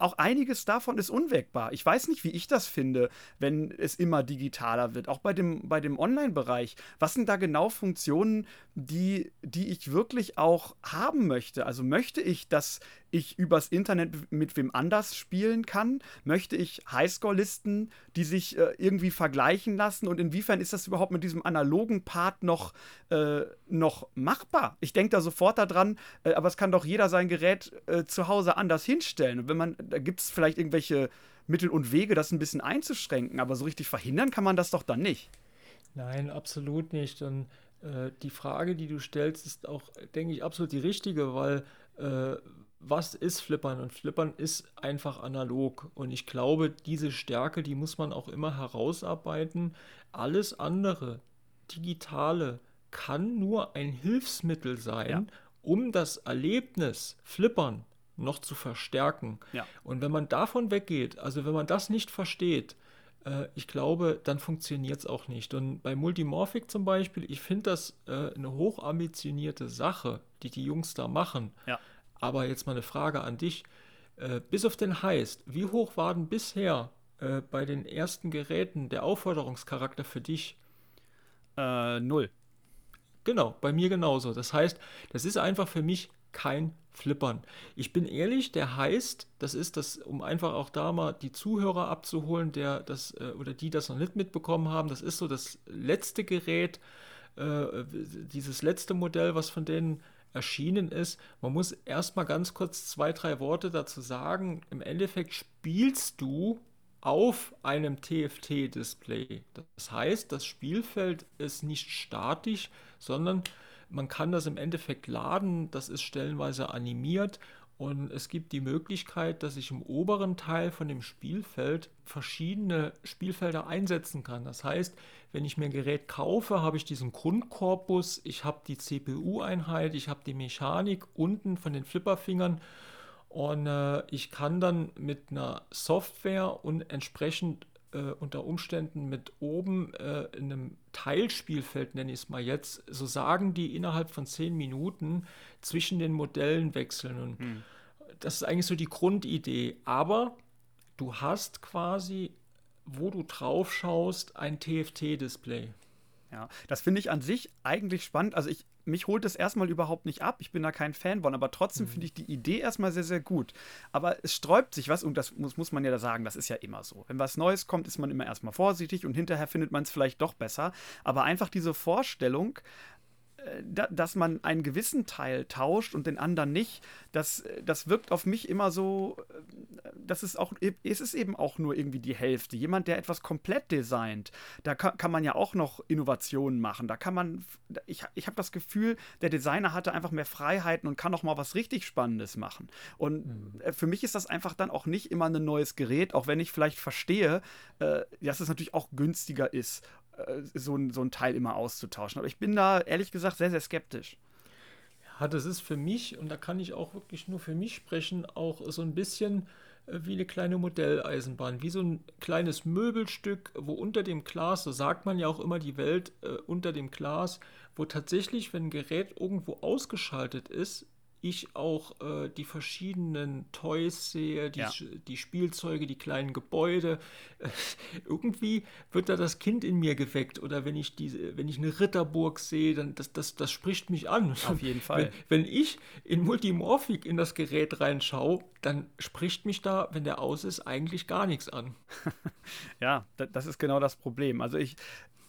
auch einiges davon ist unwegbar. Ich weiß nicht, wie ich das finde, wenn es immer digitaler wird. Auch bei dem, bei dem Online-Bereich. Was sind da genau Funktionen, die, die ich wirklich auch haben möchte? Also möchte ich, dass ich übers Internet mit wem anders spielen kann? Möchte ich Highscore-Listen, die sich äh, irgendwie vergleichen lassen? Und inwiefern ist das überhaupt mit diesem analogen Part noch, äh, noch machbar? Ich denke da sofort daran, äh, aber es kann doch jeder sein Gerät äh, zu Hause anders hinstellen. Und wenn man, da gibt es vielleicht irgendwelche Mittel und Wege, das ein bisschen einzuschränken, aber so richtig verhindern kann man das doch dann nicht. Nein, absolut nicht. Und äh, die Frage, die du stellst, ist auch, denke ich, absolut die richtige, weil äh, was ist Flippern? Und Flippern ist einfach analog. Und ich glaube, diese Stärke, die muss man auch immer herausarbeiten. Alles andere, digitale, kann nur ein Hilfsmittel sein, ja. um das Erlebnis Flippern noch zu verstärken. Ja. Und wenn man davon weggeht, also wenn man das nicht versteht, äh, ich glaube, dann funktioniert es auch nicht. Und bei Multimorphic zum Beispiel, ich finde das äh, eine hochambitionierte Sache, die die Jungs da machen. Ja. Aber jetzt mal eine Frage an dich. Äh, bis auf den Heist, wie hoch war denn bisher äh, bei den ersten Geräten der Aufforderungscharakter für dich? Äh, null. Genau, bei mir genauso. Das heißt, das ist einfach für mich kein Flippern. Ich bin ehrlich, der heißt, das ist das, um einfach auch da mal die Zuhörer abzuholen, der das äh, oder die das noch nicht mitbekommen haben, das ist so das letzte Gerät, äh, dieses letzte Modell, was von denen erschienen ist. Man muss erstmal ganz kurz zwei, drei Worte dazu sagen. Im Endeffekt spielst du auf einem TFT-Display. Das heißt, das Spielfeld ist nicht statisch, sondern man kann das im Endeffekt laden. Das ist stellenweise animiert und es gibt die Möglichkeit, dass ich im oberen Teil von dem Spielfeld verschiedene Spielfelder einsetzen kann. Das heißt, wenn ich mir ein Gerät kaufe, habe ich diesen Grundkorpus, ich habe die CPU-Einheit, ich habe die Mechanik unten von den Flipperfingern und äh, ich kann dann mit einer Software und entsprechend äh, unter Umständen mit oben äh, in einem Teilspielfeld, nenne ich es mal jetzt, so sagen die innerhalb von zehn Minuten zwischen den Modellen wechseln. Und hm. das ist eigentlich so die Grundidee. Aber du hast quasi, wo du drauf schaust, ein TFT-Display. Ja, das finde ich an sich eigentlich spannend. Also ich mich holt es erstmal überhaupt nicht ab. Ich bin da kein Fan von, aber trotzdem mhm. finde ich die Idee erstmal sehr, sehr gut. Aber es sträubt sich was und das muss, muss man ja da sagen, das ist ja immer so. Wenn was Neues kommt, ist man immer erstmal vorsichtig und hinterher findet man es vielleicht doch besser. Aber einfach diese Vorstellung, dass man einen gewissen Teil tauscht und den anderen nicht, das, das wirkt auf mich immer so, äh, das ist auch, es ist eben auch nur irgendwie die Hälfte. Jemand, der etwas komplett designt, da kann, kann man ja auch noch Innovationen machen. Da kann man, ich, ich habe das Gefühl, der Designer hatte einfach mehr Freiheiten und kann auch mal was richtig Spannendes machen. Und mhm. Äh, für mich ist das einfach dann auch nicht immer ein neues Gerät, auch wenn ich vielleicht verstehe, äh, dass es natürlich auch günstiger ist so, ein, so ein Teil immer auszutauschen. Aber ich bin da ehrlich gesagt sehr, sehr skeptisch. Ja, das ist für mich, und da kann ich auch wirklich nur für mich sprechen, auch so ein bisschen äh, wie eine kleine Modelleisenbahn, wie so ein kleines Möbelstück, wo unter dem Glas, so sagt man ja auch immer die Welt äh, unter dem Glas, wo tatsächlich, wenn ein Gerät irgendwo ausgeschaltet ist, ich auch äh, die verschiedenen Toys sehe, die, ja. die Spielzeuge, die kleinen Gebäude. Äh, irgendwie wird da das Kind in mir geweckt. Oder wenn ich diese, wenn ich eine Ritterburg sehe, dann das, das, das spricht mich an. Auf jeden Fall. Wenn, wenn ich in Multimorphik in das Gerät reinschaue, dann spricht mich da, wenn der aus ist, eigentlich gar nichts an. ja, das ist genau das Problem. Also ich,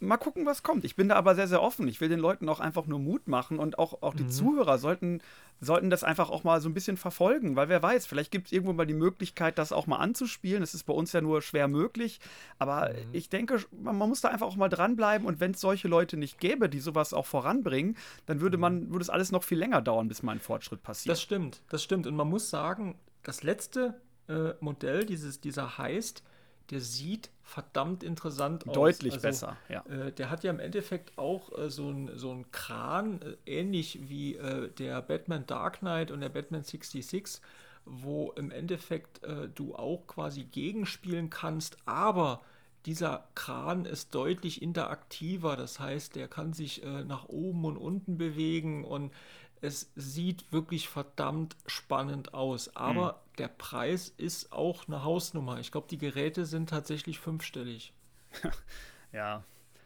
mal gucken, was kommt. Ich bin da aber sehr, sehr offen. Ich will den Leuten auch einfach nur Mut machen und auch, auch die mhm. Zuhörer sollten, sollten das einfach auch mal so ein bisschen verfolgen, weil wer weiß, vielleicht gibt es irgendwo mal die Möglichkeit, das auch mal anzuspielen. Das ist bei uns ja nur schwer möglich. Aber mhm. ich denke, man, man, muss da einfach auch mal dranbleiben und wenn es solche Leute nicht gäbe, die sowas auch voranbringen, dann würde man, mhm. würde es alles noch viel länger dauern, bis mal ein Fortschritt passiert. Das stimmt, das stimmt. Und man muss sagen, das letzte äh, Modell, dieses, dieser heißt, der sieht verdammt interessant aus. Deutlich also, besser, ja. Äh, der hat ja im Endeffekt auch äh, so einen so Kran, äh, ähnlich wie äh, der Batman Dark Knight und der Batman 66, wo im Endeffekt äh, du auch quasi gegenspielen kannst, aber dieser Kran ist deutlich interaktiver, das heißt, der kann sich äh, nach oben und unten bewegen und es sieht wirklich verdammt spannend aus. Aber mhm. Der Preis ist auch eine Hausnummer. Ich glaube, die Geräte sind tatsächlich fünfstellig. ja,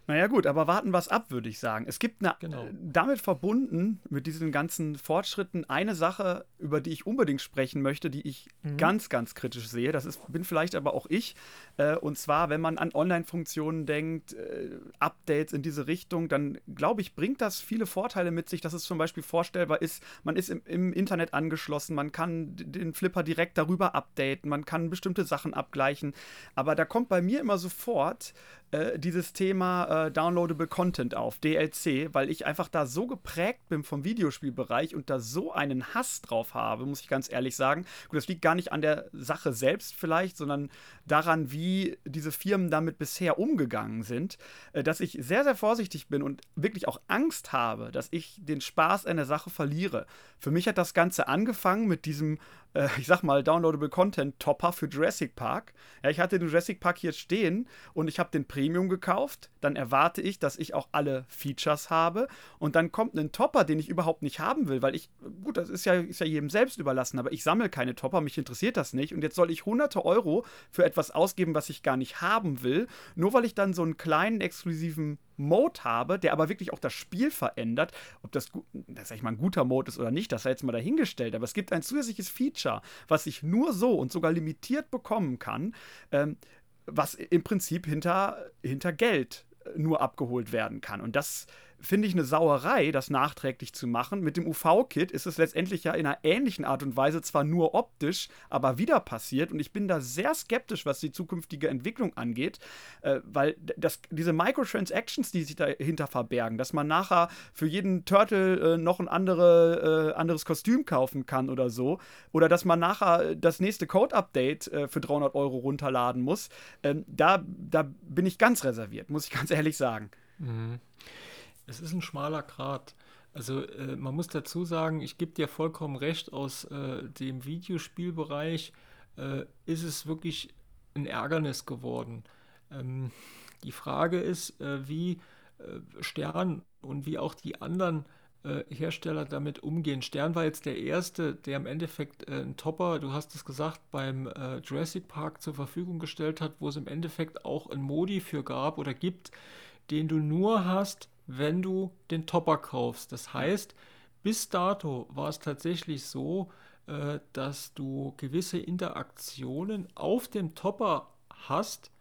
naja, gut, aber warten wir es ab, würde ich sagen. Es gibt eine, genau. damit verbunden mit diesen ganzen Fortschritten eine Sache, über die ich unbedingt sprechen möchte, die ich mhm. ganz, ganz kritisch sehe. Das ist, bin vielleicht aber auch ich. Äh, und zwar, wenn man an Online-Funktionen denkt, äh, Updates in diese Richtung, dann glaube ich, bringt das viele Vorteile mit sich, dass es zum Beispiel vorstellbar ist, man ist im, im Internet angeschlossen, man kann den Flipper direkt darüber updaten, man kann bestimmte Sachen abgleichen. Aber da kommt bei mir immer sofort äh, dieses Thema äh, Downloadable Content auf, DLC, weil ich einfach da so geprägt bin vom Videospielbereich und da so einen Hass drauf habe, muss ich ganz ehrlich sagen. Gut, das liegt gar nicht an der Sache selbst vielleicht, sondern daran, wie diese Firmen damit bisher umgegangen sind, äh, dass ich sehr, sehr vorsichtig bin und wirklich auch Angst habe, dass ich den Spaß an der Sache verliere. Für mich hat das Ganze angefangen mit diesem äh, ich sag mal, Downloadable Content Topper für Jurassic Park. Ja, ich hatte den Jurassic Park hier stehen und ich habe den Premium gekauft. Dann erwarte ich, dass ich auch alle Features habe. Und dann kommt ein Topper, den ich überhaupt nicht haben will, weil ich, gut, das ist ja, ist ja jedem selbst überlassen, aber ich sammle keine Topper, mich interessiert das nicht. Und jetzt soll ich hunderte Euro für etwas ausgeben, was ich gar nicht haben will, nur weil ich dann so einen kleinen exklusiven Mode habe, der aber wirklich auch das Spiel verändert. Ob das, das sag ich mal, ein guter Mode ist oder nicht, das sei jetzt mal dahingestellt. Aber es gibt ein zusätzliches Feature, was ich nur so und sogar limitiert bekommen kann, ähm, was im Prinzip hinter, hinter Geld nur abgeholt werden kann. Und das finde ich eine Sauerei, das nachträglich zu machen. Mit dem UV-Kit ist es letztendlich ja in einer ähnlichen Art und Weise zwar nur optisch, aber wieder passiert. Und ich bin da sehr skeptisch, was die zukünftige Entwicklung angeht, äh, weil das, diese Microtransactions, die sich dahinter verbergen, dass man nachher für jeden Turtle äh, noch ein andere, äh, anderes Kostüm kaufen kann oder so, oder dass man nachher das nächste Code-Update äh, für 300 Euro runterladen muss, ähm, da, da bin ich ganz reserviert, muss ich ganz ehrlich sagen. Mhm. Es ist ein schmaler Grat. Also äh, man muss dazu sagen, ich gebe dir vollkommen recht, aus äh, dem Videospielbereich äh, ist es wirklich ein Ärgernis geworden. Ähm, die Frage ist, äh, wie äh, Stern und wie auch die anderen äh, Hersteller damit umgehen. Stern war jetzt der erste, der im Endeffekt einen Topper, du hast es gesagt, beim Jurassic Park zur Verfügung gestellt hat, wo es im Endeffekt auch ein Modi für gab oder gibt, den du nur hast, wenn du den Topper kaufst. Das heißt, bis dato war es tatsächlich so, äh, dass du gewisse Interaktionen auf dem Topper hast.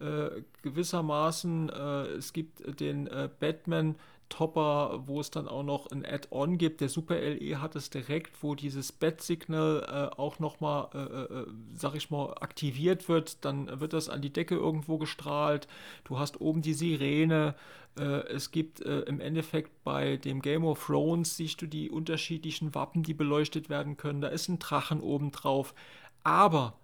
Äh, gewissermaßen, äh, es gibt den äh, Batman Topper, wo es dann auch noch ein Add-on gibt. Der Super LE hat es direkt, wo dieses Bat-Signal äh, auch nochmal, äh, äh, äh, sag ich mal, aktiviert wird. Dann wird das an die Decke irgendwo gestrahlt. Du hast oben die Sirene. Äh, es gibt im Endeffekt bei dem Game of Thrones, siehst du die unterschiedlichen Wappen, die beleuchtet werden können. Da ist ein Drachen oben drauf. Aber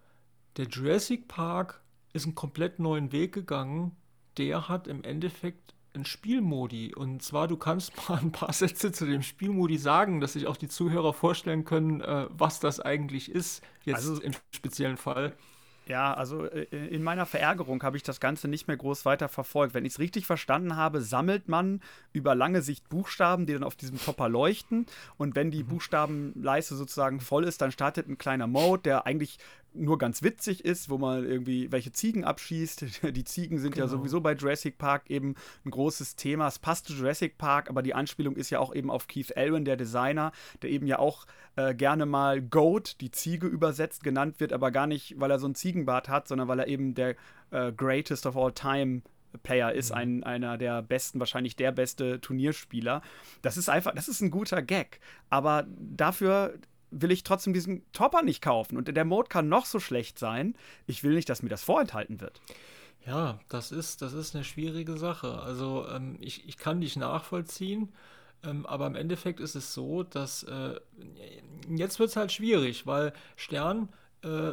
der Jurassic Park ist einen komplett neuen Weg gegangen. Der hat im Endeffekt ein Spielmodi. Und zwar, du kannst mal ein paar Sätze zu dem Spielmodi sagen, dass sich auch die Zuhörer vorstellen können, äh, was das eigentlich ist, jetzt also, im speziellen Fall. Ja, also äh, in meiner Verärgerung habe ich das Ganze nicht mehr groß weiter verfolgt. Wenn ich es richtig verstanden habe, sammelt man über lange Sicht Buchstaben, die dann auf diesem Topper leuchten. Und wenn die mhm. Buchstabenleiste sozusagen voll ist, dann startet ein kleiner Mode, der eigentlich nur ganz witzig ist, wo man irgendwie welche Ziegen abschießt. Die Ziegen sind genau. ja sowieso bei Jurassic Park eben ein großes Thema. Es passt zu Jurassic Park, aber die Anspielung ist ja auch eben auf Keith Elwin, der Designer, der eben ja auch äh, gerne mal Goat, die Ziege übersetzt, genannt wird, aber gar nicht, weil er so ein Ziegenbart hat, sondern weil er eben der äh, Greatest of All Time Player ist, mhm. ein, einer der besten, wahrscheinlich der beste Turnierspieler. Das ist einfach, das ist ein guter Gag. Aber dafür will ich trotzdem diesen Topper nicht kaufen. Und der Mode kann noch so schlecht sein. Ich will nicht, dass mir das vorenthalten wird. Ja, das ist, das ist eine schwierige Sache. Also ähm, ich, ich kann dich nachvollziehen, ähm, aber im Endeffekt ist es so, dass äh, jetzt wird es halt schwierig, weil Stern äh,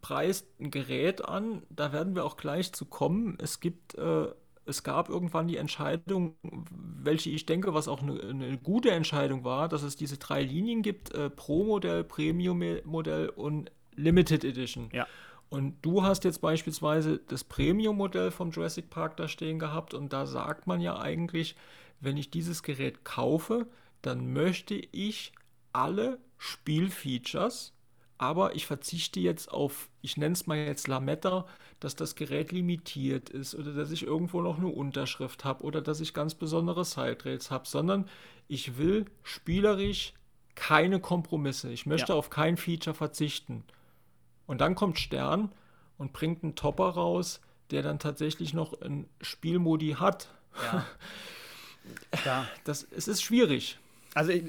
preist ein Gerät an, da werden wir auch gleich zu kommen. Es gibt äh, es gab irgendwann die Entscheidung, welche ich denke, was auch eine, eine gute Entscheidung war, dass es diese drei Linien gibt: äh, Pro-Modell, Premium-Modell und Limited Edition. Ja. Und du hast jetzt beispielsweise das Premium-Modell vom Jurassic Park da stehen gehabt und da sagt man ja eigentlich, wenn ich dieses Gerät kaufe, dann möchte ich alle Spielfeatures aber ich verzichte jetzt auf, ich nenne es mal jetzt Lametta, dass das Gerät limitiert ist oder dass ich irgendwo noch eine Unterschrift habe oder dass ich ganz besondere Side-Rails habe, sondern ich will spielerisch keine Kompromisse. Ich möchte ja. auf kein Feature verzichten. Und dann kommt Stern und bringt einen Topper raus, der dann tatsächlich noch einen Spielmodi hat. Ja. ja. Das, es ist schwierig. Also ich,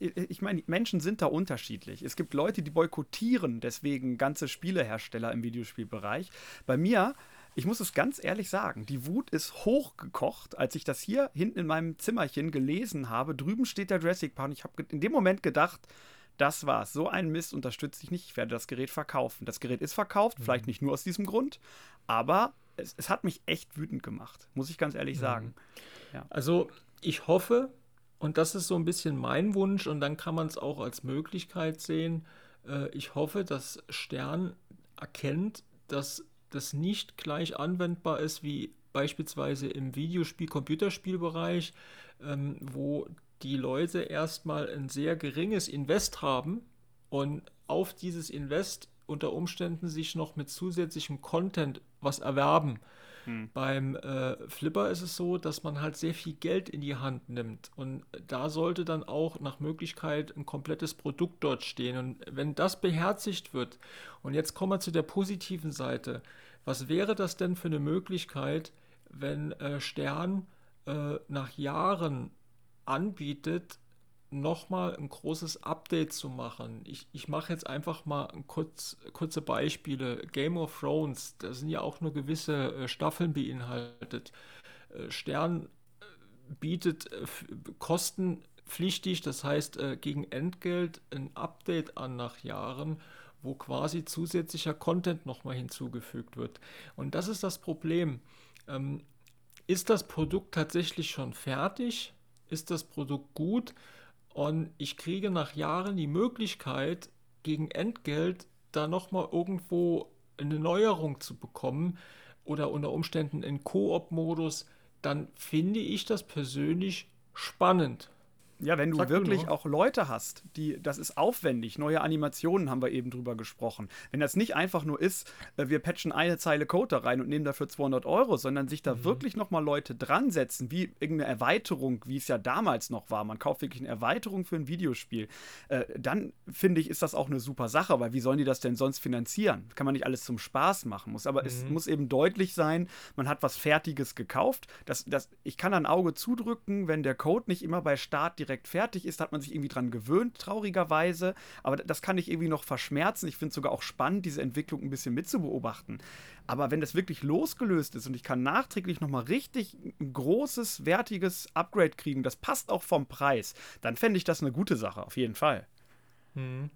ich meine, Menschen sind da unterschiedlich. Es gibt Leute, die boykottieren deswegen ganze Spielehersteller im Videospielbereich. Bei mir, ich muss es ganz ehrlich sagen, die Wut ist hochgekocht, als ich das hier hinten in meinem Zimmerchen gelesen habe. Drüben steht der Jurassic Park und ich habe in dem Moment gedacht, das war's. So einen Mist unterstütze ich nicht. Ich werde das Gerät verkaufen. Das Gerät ist verkauft, mhm. vielleicht nicht nur aus diesem Grund, aber es, es, hat mich echt wütend gemacht, muss ich ganz ehrlich mhm. sagen. Ja. Also ich hoffe, und das ist so ein bisschen mein Wunsch und dann kann man es auch als Möglichkeit sehen, Äh, ich hoffe, dass Stern erkennt, dass das nicht gleich anwendbar ist wie beispielsweise im Videospiel, Computerspielbereich, ähm, wo die Leute erstmal ein sehr geringes Invest haben und auf dieses Invest unter Umständen sich noch mit zusätzlichem Content was erwerben. Hm. Beim äh, Flipper ist es so, dass man halt sehr viel Geld in die Hand nimmt und da sollte dann auch nach Möglichkeit ein komplettes Produkt dort stehen. Und wenn das beherzigt wird, und jetzt kommen wir zu der positiven Seite, was wäre das denn für eine Möglichkeit, wenn äh, Stern äh, nach Jahren anbietet, nochmal ein großes Update zu machen. Ich, ich mache jetzt einfach mal kurz, kurze Beispiele. Game of Thrones, da sind ja auch nur gewisse äh, Staffeln beinhaltet. Äh, Stern äh, bietet kostenpflichtig, das heißt gegen Entgelt, ein Update an nach Jahren, wo quasi zusätzlicher Content nochmal hinzugefügt wird. Und das ist das Problem. Ähm, ist das Produkt tatsächlich schon fertig? Ist das Produkt gut? Und ich kriege nach Jahren die Möglichkeit, gegen Entgelt da nochmal irgendwo eine Neuerung zu bekommen oder unter Umständen in Koop-Modus, dann finde ich das persönlich spannend. Ja, wenn du Sag wirklich du auch Leute hast, die, das ist aufwendig, neue Animationen haben wir eben drüber gesprochen. Wenn das nicht einfach nur ist, äh, wir patchen eine Zeile Code da rein und nehmen dafür 200 Euro, sondern sich da mhm. wirklich nochmal Leute dran setzen, wie irgendeine Erweiterung, wie es ja damals noch war. Man kauft wirklich eine Erweiterung für ein Videospiel. Äh, dann finde ich, ist das auch eine super Sache, weil wie sollen die das denn sonst finanzieren? Kann man nicht alles zum Spaß machen. Muss, aber mhm. es muss eben deutlich sein, man hat was Fertiges gekauft. Das, das, ich kann ein Auge zudrücken, wenn der Code nicht immer bei Start direkt direkt fertig ist, hat man sich irgendwie dran gewöhnt, traurigerweise. Aber das kann ich irgendwie noch verschmerzen. Ich finde es sogar auch spannend, diese Entwicklung ein bisschen mitzubeobachten. Aber wenn das wirklich losgelöst ist und ich kann nachträglich nochmal richtig ein großes, wertiges Upgrade kriegen, das passt auch vom Preis, dann fände ich das eine gute Sache, auf jeden Fall. Hm.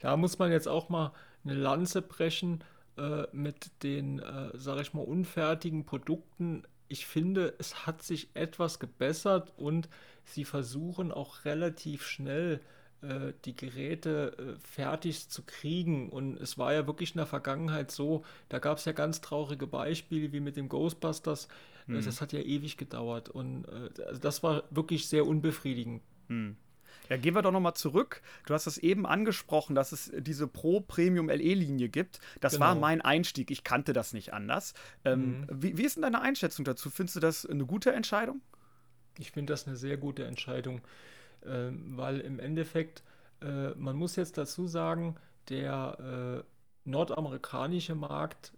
Da muss man jetzt auch mal eine Lanze brechen äh, mit den, äh, sage ich mal, unfertigen Produkten ich finde, es hat sich etwas gebessert und sie versuchen auch relativ schnell äh, die Geräte äh, fertig zu kriegen. Und es war ja wirklich in der Vergangenheit so, da gab es ja ganz traurige Beispiele wie mit dem Ghostbusters. Mhm. Das hat ja ewig gedauert und äh, also das war wirklich sehr unbefriedigend. Mhm. Ja, gehen wir doch nochmal zurück. Du hast es eben angesprochen, dass es diese Pro Premium LE-Linie gibt. Das genau. war mein Einstieg. Ich kannte das nicht anders. Ähm, mhm. wie, wie ist denn deine Einschätzung dazu? Findest du das eine gute Entscheidung? Ich finde das eine sehr gute Entscheidung, äh, weil im Endeffekt, äh, man muss jetzt dazu sagen, der äh, nordamerikanische Markt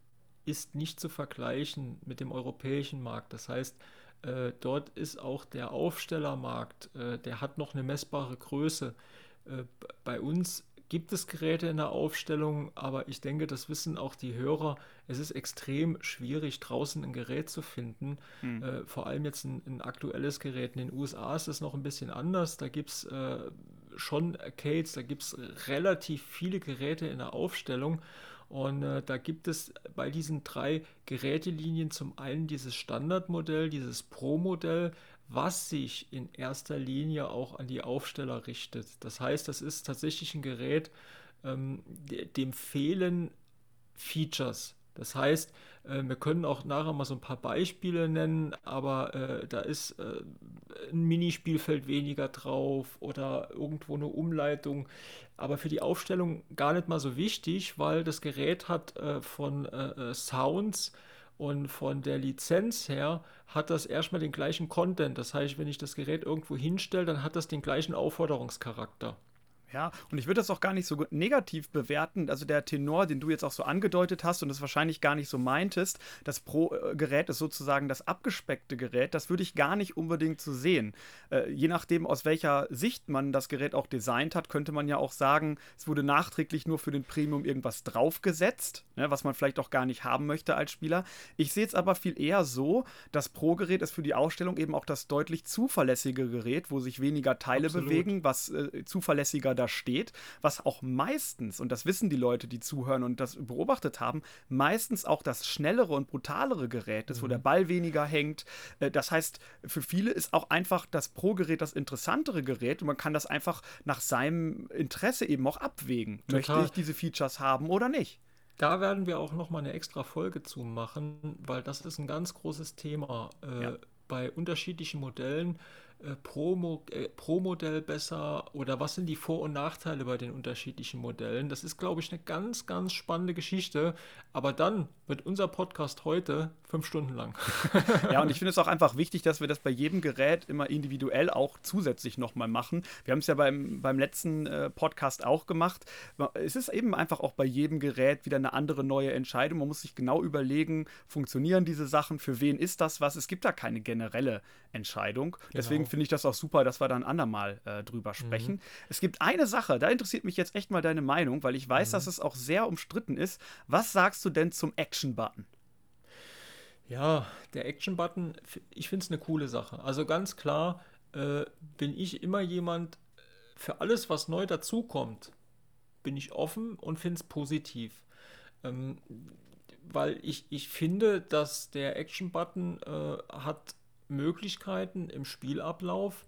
ist nicht zu vergleichen mit dem europäischen Markt. Das heißt, äh, dort ist auch der Aufstellermarkt, äh, der hat noch eine messbare Größe. Äh, bei uns gibt es Geräte in der Aufstellung, aber ich denke, das wissen auch die Hörer. Es ist extrem schwierig, draußen ein Gerät zu finden. Hm. Äh, vor allem jetzt ein, ein, aktuelles Gerät. In den USA ist es noch ein bisschen anders. Da gibt es äh, schon Arcades, da gibt es relativ viele Geräte in der Aufstellung. Und äh, da gibt es bei diesen drei Gerätelinien zum einen dieses Standardmodell, dieses Pro-Modell, was sich in erster Linie auch an die Aufsteller richtet. Das heißt, das ist tatsächlich ein Gerät, ähm, dem fehlen Features. Das heißt, äh, wir können auch nachher mal so ein paar Beispiele nennen, aber äh, da ist äh, ein Minispielfeld weniger drauf oder irgendwo eine Umleitung. Aber für die Aufstellung gar nicht mal so wichtig, weil das Gerät hat äh, von äh, äh, Sounds und von der Lizenz her hat das erstmal den gleichen Content. Das heißt, wenn ich das Gerät irgendwo hinstelle, dann hat das den gleichen Aufforderungscharakter. Ja, und ich würde das auch gar nicht so negativ bewerten. Also der Tenor, den du jetzt auch so angedeutet hast und es wahrscheinlich gar nicht so meintest, das Pro-Gerät ist sozusagen das abgespeckte Gerät, das würde ich gar nicht unbedingt so sehen. Äh, je nachdem, aus welcher Sicht man das Gerät auch designt hat, könnte man ja auch sagen, es wurde nachträglich nur für den Premium irgendwas draufgesetzt, ne, was man vielleicht auch gar nicht haben möchte als Spieler. Ich sehe es aber viel eher so, das Pro-Gerät ist für die Ausstellung eben auch das deutlich zuverlässige Gerät, wo sich weniger Teile Absolut. bewegen, was äh, zuverlässiger Spieler da steht, was auch meistens, und das wissen die Leute, die zuhören und das beobachtet haben, meistens auch das schnellere und brutalere Gerät ist, mhm. wo der Ball weniger hängt. Äh, das heißt, für viele ist auch einfach das Pro-Gerät das interessantere Gerät und man kann das einfach nach seinem Interesse eben auch abwägen. Total. Möchte ich diese Features haben oder nicht? Da werden wir auch noch mal eine extra Folge zu machen, weil das ist ein ganz großes Thema. Äh, ja. Bei unterschiedlichen Modellen äh, pro, Mo äh, pro Modell besser oder was sind die Vor- und Nachteile bei den unterschiedlichen Modellen? Das ist, glaube ich, eine ganz, ganz spannende Geschichte. Aber dann wird unser Podcast heute fünf Stunden lang. ja, und ich finde es auch einfach wichtig, dass wir das bei jedem Gerät immer individuell auch zusätzlich nochmal machen. Wir haben es ja beim, beim letzten äh, Podcast auch gemacht. Es ist eben einfach auch bei jedem Gerät wieder eine andere neue Entscheidung. Man muss sich genau überlegen, funktionieren diese Sachen, für wen ist das was? Es gibt da keine generelle Entscheidung. Deswegen genau. Finde ich das auch super, dass wir dann andermal äh, drüber mhm. sprechen. Mhm. Es gibt eine Sache, da interessiert mich jetzt echt mal deine Meinung, weil ich weiß, mhm. dass es auch sehr umstritten ist. Was sagst du denn zum Action-Button? Ja, der Action-Button, ich finde es eine coole Sache. Also ganz klar äh, bin ich immer jemand, für alles, was neu dazukommt, bin ich offen und finde es positiv. Ähm, weil ich, ich finde, dass der Action-Button äh, hat Möglichkeiten im Spielablauf.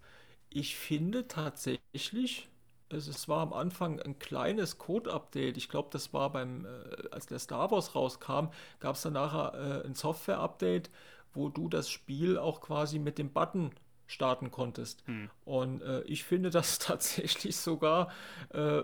Ich finde tatsächlich, es, war am Anfang ein kleines Code-Update. Ich glaube, das war beim, äh, als der Star Wars rauskam, gab es dann nachher äh, ein Software-Update, wo du das Spiel auch quasi mit dem Button starten konntest. Hm. Und äh, ich finde das tatsächlich sogar äh,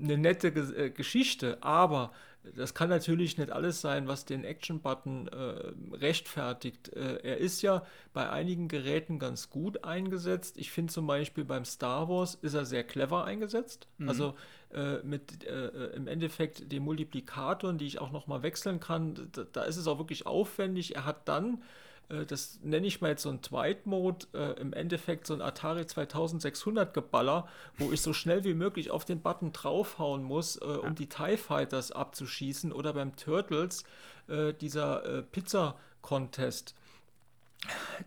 eine nette Ge äh, Geschichte, aber das kann natürlich nicht alles sein, was den Action-Button äh, rechtfertigt. Äh, er ist ja bei einigen Geräten ganz gut eingesetzt. Ich finde zum Beispiel beim Star Wars ist er sehr clever eingesetzt. Mhm. Also äh, mit äh, äh, im Endeffekt den Multiplikatoren, die ich auch nochmal wechseln kann, da, da, ist es auch wirklich aufwendig. Er hat dann das nenne ich mal jetzt so ein Twilight-Mode, äh, im Endeffekt so ein Atari 2600 Geballer, wo ich so schnell wie möglich auf den Button draufhauen muss, äh, um die TIE Fighters abzuschießen oder beim Turtles äh, dieser äh, Pizza-Contest.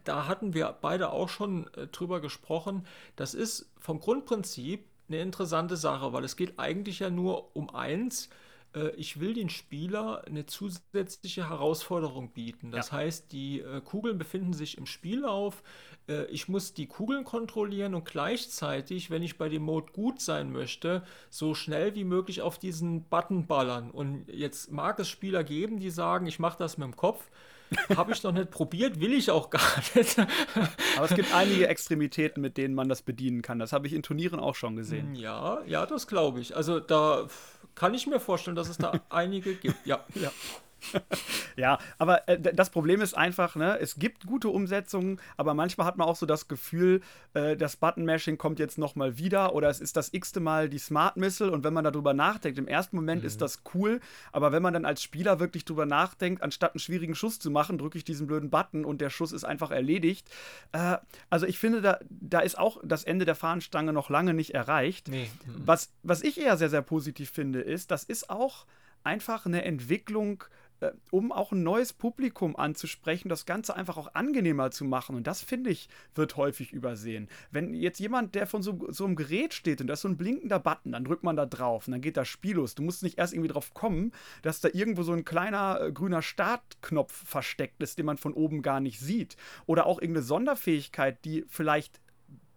Da hatten wir beide auch schon äh, drüber gesprochen. Das ist vom Grundprinzip eine interessante Sache, weil es geht eigentlich ja nur um eins, äh, ich will den Spieler eine zusätzliche Herausforderung bieten. Das ja. heißt, die äh, Kugeln befinden sich im Spiellauf. Äh, ich muss die Kugeln kontrollieren und gleichzeitig, wenn ich bei dem Mode gut sein möchte, so schnell wie möglich auf diesen Button ballern. Und jetzt mag es Spieler geben, die sagen, ich mache das mit dem Kopf. Habe ich noch nicht probiert, will ich auch gar nicht. Aber es gibt einige Extremitäten, mit denen man das bedienen kann. Das habe ich in Turnieren auch schon gesehen. Ja, ja, das glaube ich. Also da kann ich mir vorstellen, dass es da einige gibt. Ja, ja. ja, aber äh, das Problem ist einfach, ne, es gibt gute Umsetzungen, aber manchmal hat man auch so das Gefühl, äh, das Button-Mashing kommt jetzt nochmal wieder oder es ist das x-te Mal die Smart Missile und wenn man darüber nachdenkt, im ersten Moment mhm. ist das cool, aber wenn man dann als Spieler wirklich drüber nachdenkt, anstatt einen schwierigen Schuss zu machen, drücke ich diesen blöden Button und der Schuss ist einfach erledigt. Äh, also ich finde, da, da ist auch das Ende der Fahnenstange noch lange nicht erreicht. Nee. Mhm. Was, was ich eher sehr, sehr positiv finde, ist, das ist auch einfach eine Entwicklung äh, um auch ein neues Publikum anzusprechen, das Ganze einfach auch angenehmer zu machen. Und das, finde ich, wird häufig übersehen. Wenn jetzt jemand, der von so, so einem Gerät steht und da ist so ein blinkender Button, dann drückt man da drauf und dann geht das Spiel los. Du musst nicht erst irgendwie drauf kommen, dass da irgendwo so ein kleiner äh, grüner Startknopf versteckt ist, den man von oben gar nicht sieht. Oder auch irgendeine Sonderfähigkeit, die vielleicht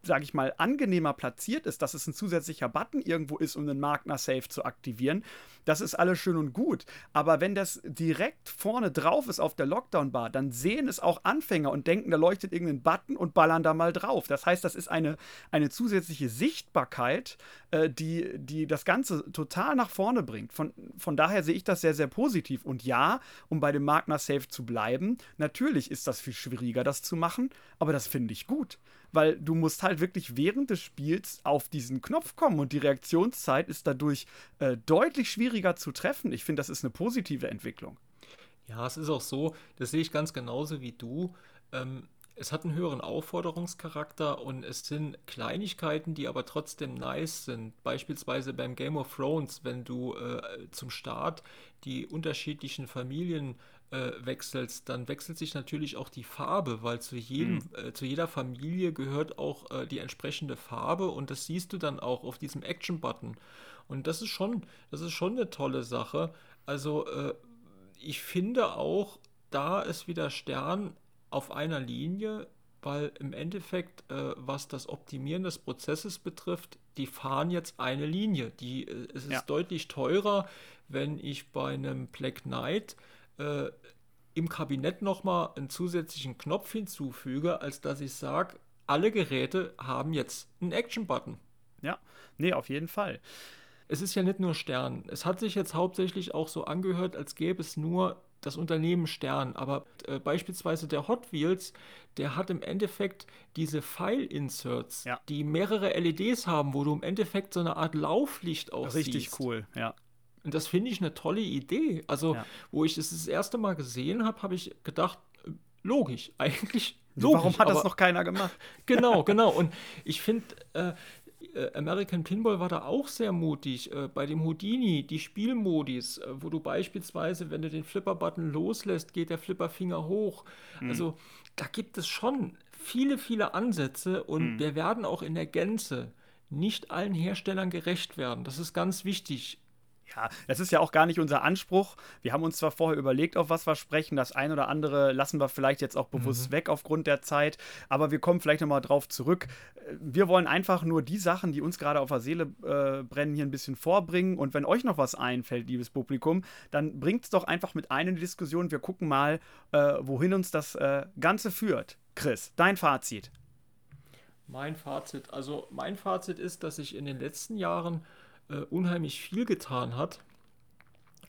sage ich mal, angenehmer platziert ist, dass es ein zusätzlicher Button irgendwo ist, um den Magna Safe zu aktivieren, das ist alles schön und gut. Aber wenn das direkt vorne drauf ist auf der Lockdown-Bar, dann sehen es auch Anfänger und denken, da leuchtet irgendein Button und ballern da mal drauf. Das heißt, das ist eine, eine zusätzliche Sichtbarkeit, äh, die, die das Ganze total nach vorne bringt. Von, von daher sehe ich das sehr, sehr positiv. Und ja, um bei dem Magna Safe zu bleiben, natürlich ist das viel schwieriger, das zu machen, aber das finde ich gut weil du musst halt wirklich während des Spiels auf diesen Knopf kommen und die Reaktionszeit ist dadurch äh, deutlich schwieriger zu treffen. Ich finde, das ist eine positive Entwicklung. Ja, es ist auch so, das sehe ich ganz genauso wie du. Ähm, es hat einen höheren Aufforderungscharakter und es sind Kleinigkeiten, die aber trotzdem nice sind. Beispielsweise beim Game of Thrones, wenn du äh, zum Start die unterschiedlichen Familien äh, wechselst, dann wechselt sich natürlich auch die Farbe, weil zu jedem, mhm. äh, zu jeder Familie gehört auch äh, die entsprechende Farbe und das siehst du dann auch auf diesem Action-Button. Und das ist schon, das ist schon eine tolle Sache. Also äh, ich finde auch, da ist wieder Stern auf einer Linie, weil im Endeffekt, äh, was das Optimieren des Prozesses betrifft, die fahren jetzt eine Linie. Die, äh, es ist ja. deutlich teurer, wenn ich bei einem Black Knight äh, im Kabinett nochmal einen zusätzlichen Knopf hinzufüge, als dass ich sage, alle Geräte haben jetzt einen Action-Button. Ja, nee, auf jeden Fall. Es ist ja nicht nur Stern. Es hat sich jetzt hauptsächlich auch so angehört, als gäbe es nur das Unternehmen Stern. Aber äh, beispielsweise der Hot Wheels, der hat im Endeffekt diese File-Inserts, ja. die mehrere LEDs haben, wo du im Endeffekt so eine Art Lauflicht auch Richtig cool, ja. Und das finde ich eine tolle Idee. Also, ja. wo ich es das, das erste Mal gesehen habe, habe ich gedacht, äh, logisch, eigentlich logisch. Warum hat das noch keiner gemacht? genau, genau. Und ich finde, äh, äh, American Pinball war da auch sehr mutig. Äh, bei dem Houdini, die Spielmodis, äh, wo du beispielsweise, wenn du den Flipper-Button loslässt, geht der Flipperfinger hoch. Mhm. Also da gibt es schon viele, viele Ansätze und mhm. wir werden auch in der Gänze nicht allen Herstellern gerecht werden. Das ist ganz wichtig. Ja, das ist ja auch gar nicht unser Anspruch. Wir haben uns zwar vorher überlegt, auf was wir sprechen. Das ein oder andere lassen wir vielleicht jetzt auch bewusst mhm. weg aufgrund der Zeit. Aber wir kommen vielleicht nochmal drauf zurück. Wir wollen einfach nur die Sachen, die uns gerade auf der Seele äh, brennen, hier ein bisschen vorbringen. Und wenn euch noch was einfällt, liebes Publikum, dann bringt es doch einfach mit ein in die Diskussion. Wir gucken mal, äh, wohin uns das äh, Ganze führt. Chris, dein Fazit. Mein Fazit. Also mein Fazit ist, dass ich in den letzten Jahren äh, unheimlich viel getan hat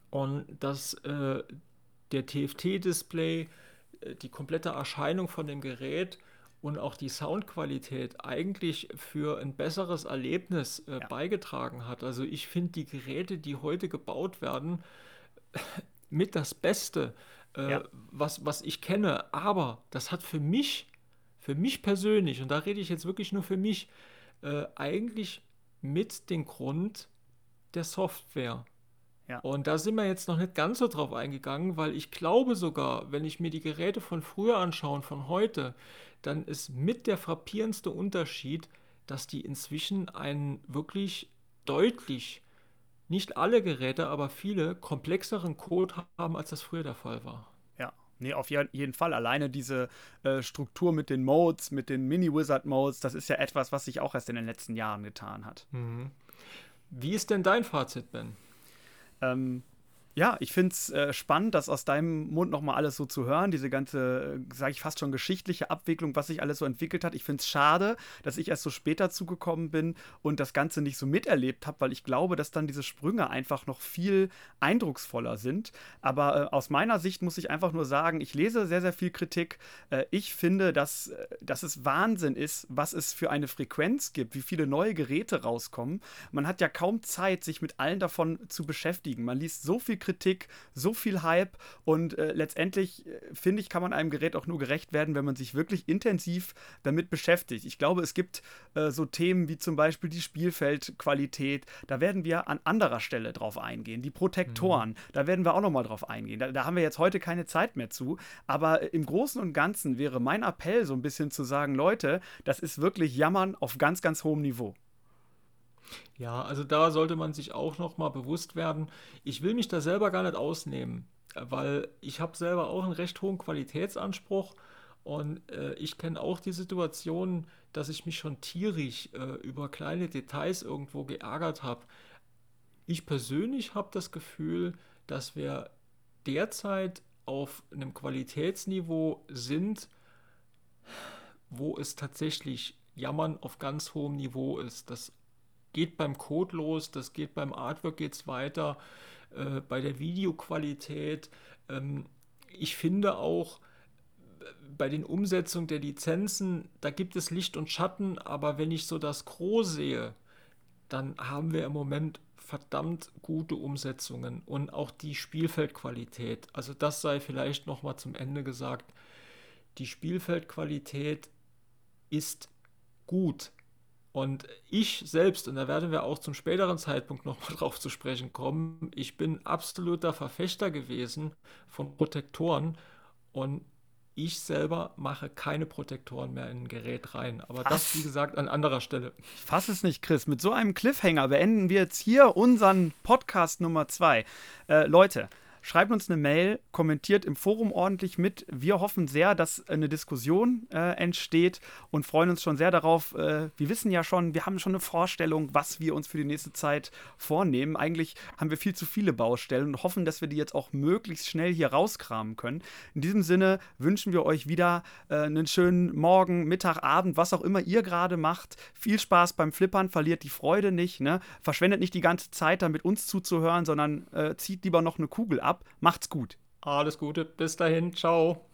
und dass äh, der TFT-Display, äh, die komplette Erscheinung von dem Gerät und auch die Soundqualität eigentlich für ein besseres Erlebnis äh, ja. beigetragen hat. Also ich finde die Geräte, die heute gebaut werden, mit das Beste, äh, ja. was, was ich kenne. Aber das hat für mich, für mich persönlich, und da rede ich jetzt wirklich nur für mich, äh, eigentlich mit den Grund der Software. Ja. Und da sind wir jetzt noch nicht ganz so drauf eingegangen, weil ich glaube sogar, wenn ich mir die Geräte von früher anschaue von heute, dann ist mit der frappierendste Unterschied, dass die inzwischen einen wirklich deutlich, nicht alle Geräte, aber viele komplexeren Code haben, als das früher der Fall war. Nee, auf jeden Fall. Alleine diese äh, Struktur mit den Modes, mit den Mini-Wizard-Modes, das ist ja etwas, was sich auch erst in den letzten Jahren getan hat. Mhm. Wie ist denn dein Fazit, Ben? Ähm, ja, ich finde es äh, spannend, das aus deinem Mund nochmal alles so zu hören, diese ganze, äh, sage ich fast schon, geschichtliche Abwicklung, was sich alles so entwickelt hat. Ich finde es schade, dass ich erst so später zugekommen bin und das Ganze nicht so miterlebt habe, weil ich glaube, dass dann diese Sprünge einfach noch viel eindrucksvoller sind. Aber äh, aus meiner Sicht muss ich einfach nur sagen, ich lese sehr, sehr viel Kritik. Äh, ich finde, dass, äh, dass es Wahnsinn ist, was es für eine Frequenz gibt, wie viele neue Geräte rauskommen. Man hat ja kaum Zeit, sich mit allen davon zu beschäftigen. Man liest so viel Kritik, so viel Hype und äh, letztendlich, äh, finde ich, kann man einem Gerät auch nur gerecht werden, wenn man sich wirklich intensiv damit beschäftigt. Ich glaube, es gibt äh, so Themen wie zum Beispiel die Spielfeldqualität, da werden wir an anderer Stelle drauf eingehen. Die Protektoren, mhm. da werden wir auch nochmal drauf eingehen. Da, da haben wir jetzt heute keine Zeit mehr zu, aber äh, im Großen und Ganzen wäre mein Appell so ein bisschen zu sagen, Leute, das ist wirklich Jammern auf ganz, ganz hohem Niveau. Ja, also da sollte man sich auch noch mal bewusst werden. Ich will mich da selber gar nicht ausnehmen, weil ich habe selber auch einen recht hohen Qualitätsanspruch und äh, ich kenne auch die Situation, dass ich mich schon tierisch äh, über kleine Details irgendwo geärgert habe. Ich persönlich habe das Gefühl, dass wir derzeit auf einem Qualitätsniveau sind, wo es tatsächlich Jammern auf ganz hohem Niveau ist. Das geht beim Code los, das geht beim Artwork geht's weiter, äh, bei der Videoqualität. Ähm, ich finde auch äh, bei den Umsetzungen der Lizenzen, da gibt es Licht und Schatten, aber wenn ich so das Gros sehe, dann haben wir im Moment verdammt gute Umsetzungen und auch die Spielfeldqualität. Also das sei vielleicht noch mal zum Ende gesagt. die Spielfeldqualität ist gut. Und ich selbst, und da werden wir auch zum späteren Zeitpunkt nochmal drauf zu sprechen kommen, ich bin absoluter Verfechter gewesen von Protektoren und ich selber mache keine Protektoren mehr in ein Gerät rein. Aber Was? das, wie gesagt, an anderer Stelle. Ich fasse es nicht, Chris. Mit so einem Cliffhanger beenden wir jetzt hier unseren Podcast Nummer zwei. Äh, Leute, Schreibt uns eine Mail, kommentiert im Forum ordentlich mit. Wir hoffen sehr, dass eine Diskussion äh, entsteht und freuen uns schon sehr darauf. Äh, wir wissen ja schon, wir haben schon eine Vorstellung, was wir uns für die nächste Zeit vornehmen. Eigentlich haben wir viel zu viele Baustellen und hoffen, dass wir die jetzt auch möglichst schnell hier rauskramen können. In diesem Sinne wünschen wir euch wieder äh, einen schönen Morgen, Mittag, Abend, was auch immer ihr gerade macht. Viel Spaß beim Flippern, verliert die Freude nicht. Ne? Verschwendet nicht die ganze Zeit damit uns zuzuhören, sondern äh, zieht lieber noch eine Kugel ab ab. Macht's gut. Alles Gute, bis dahin, ciao.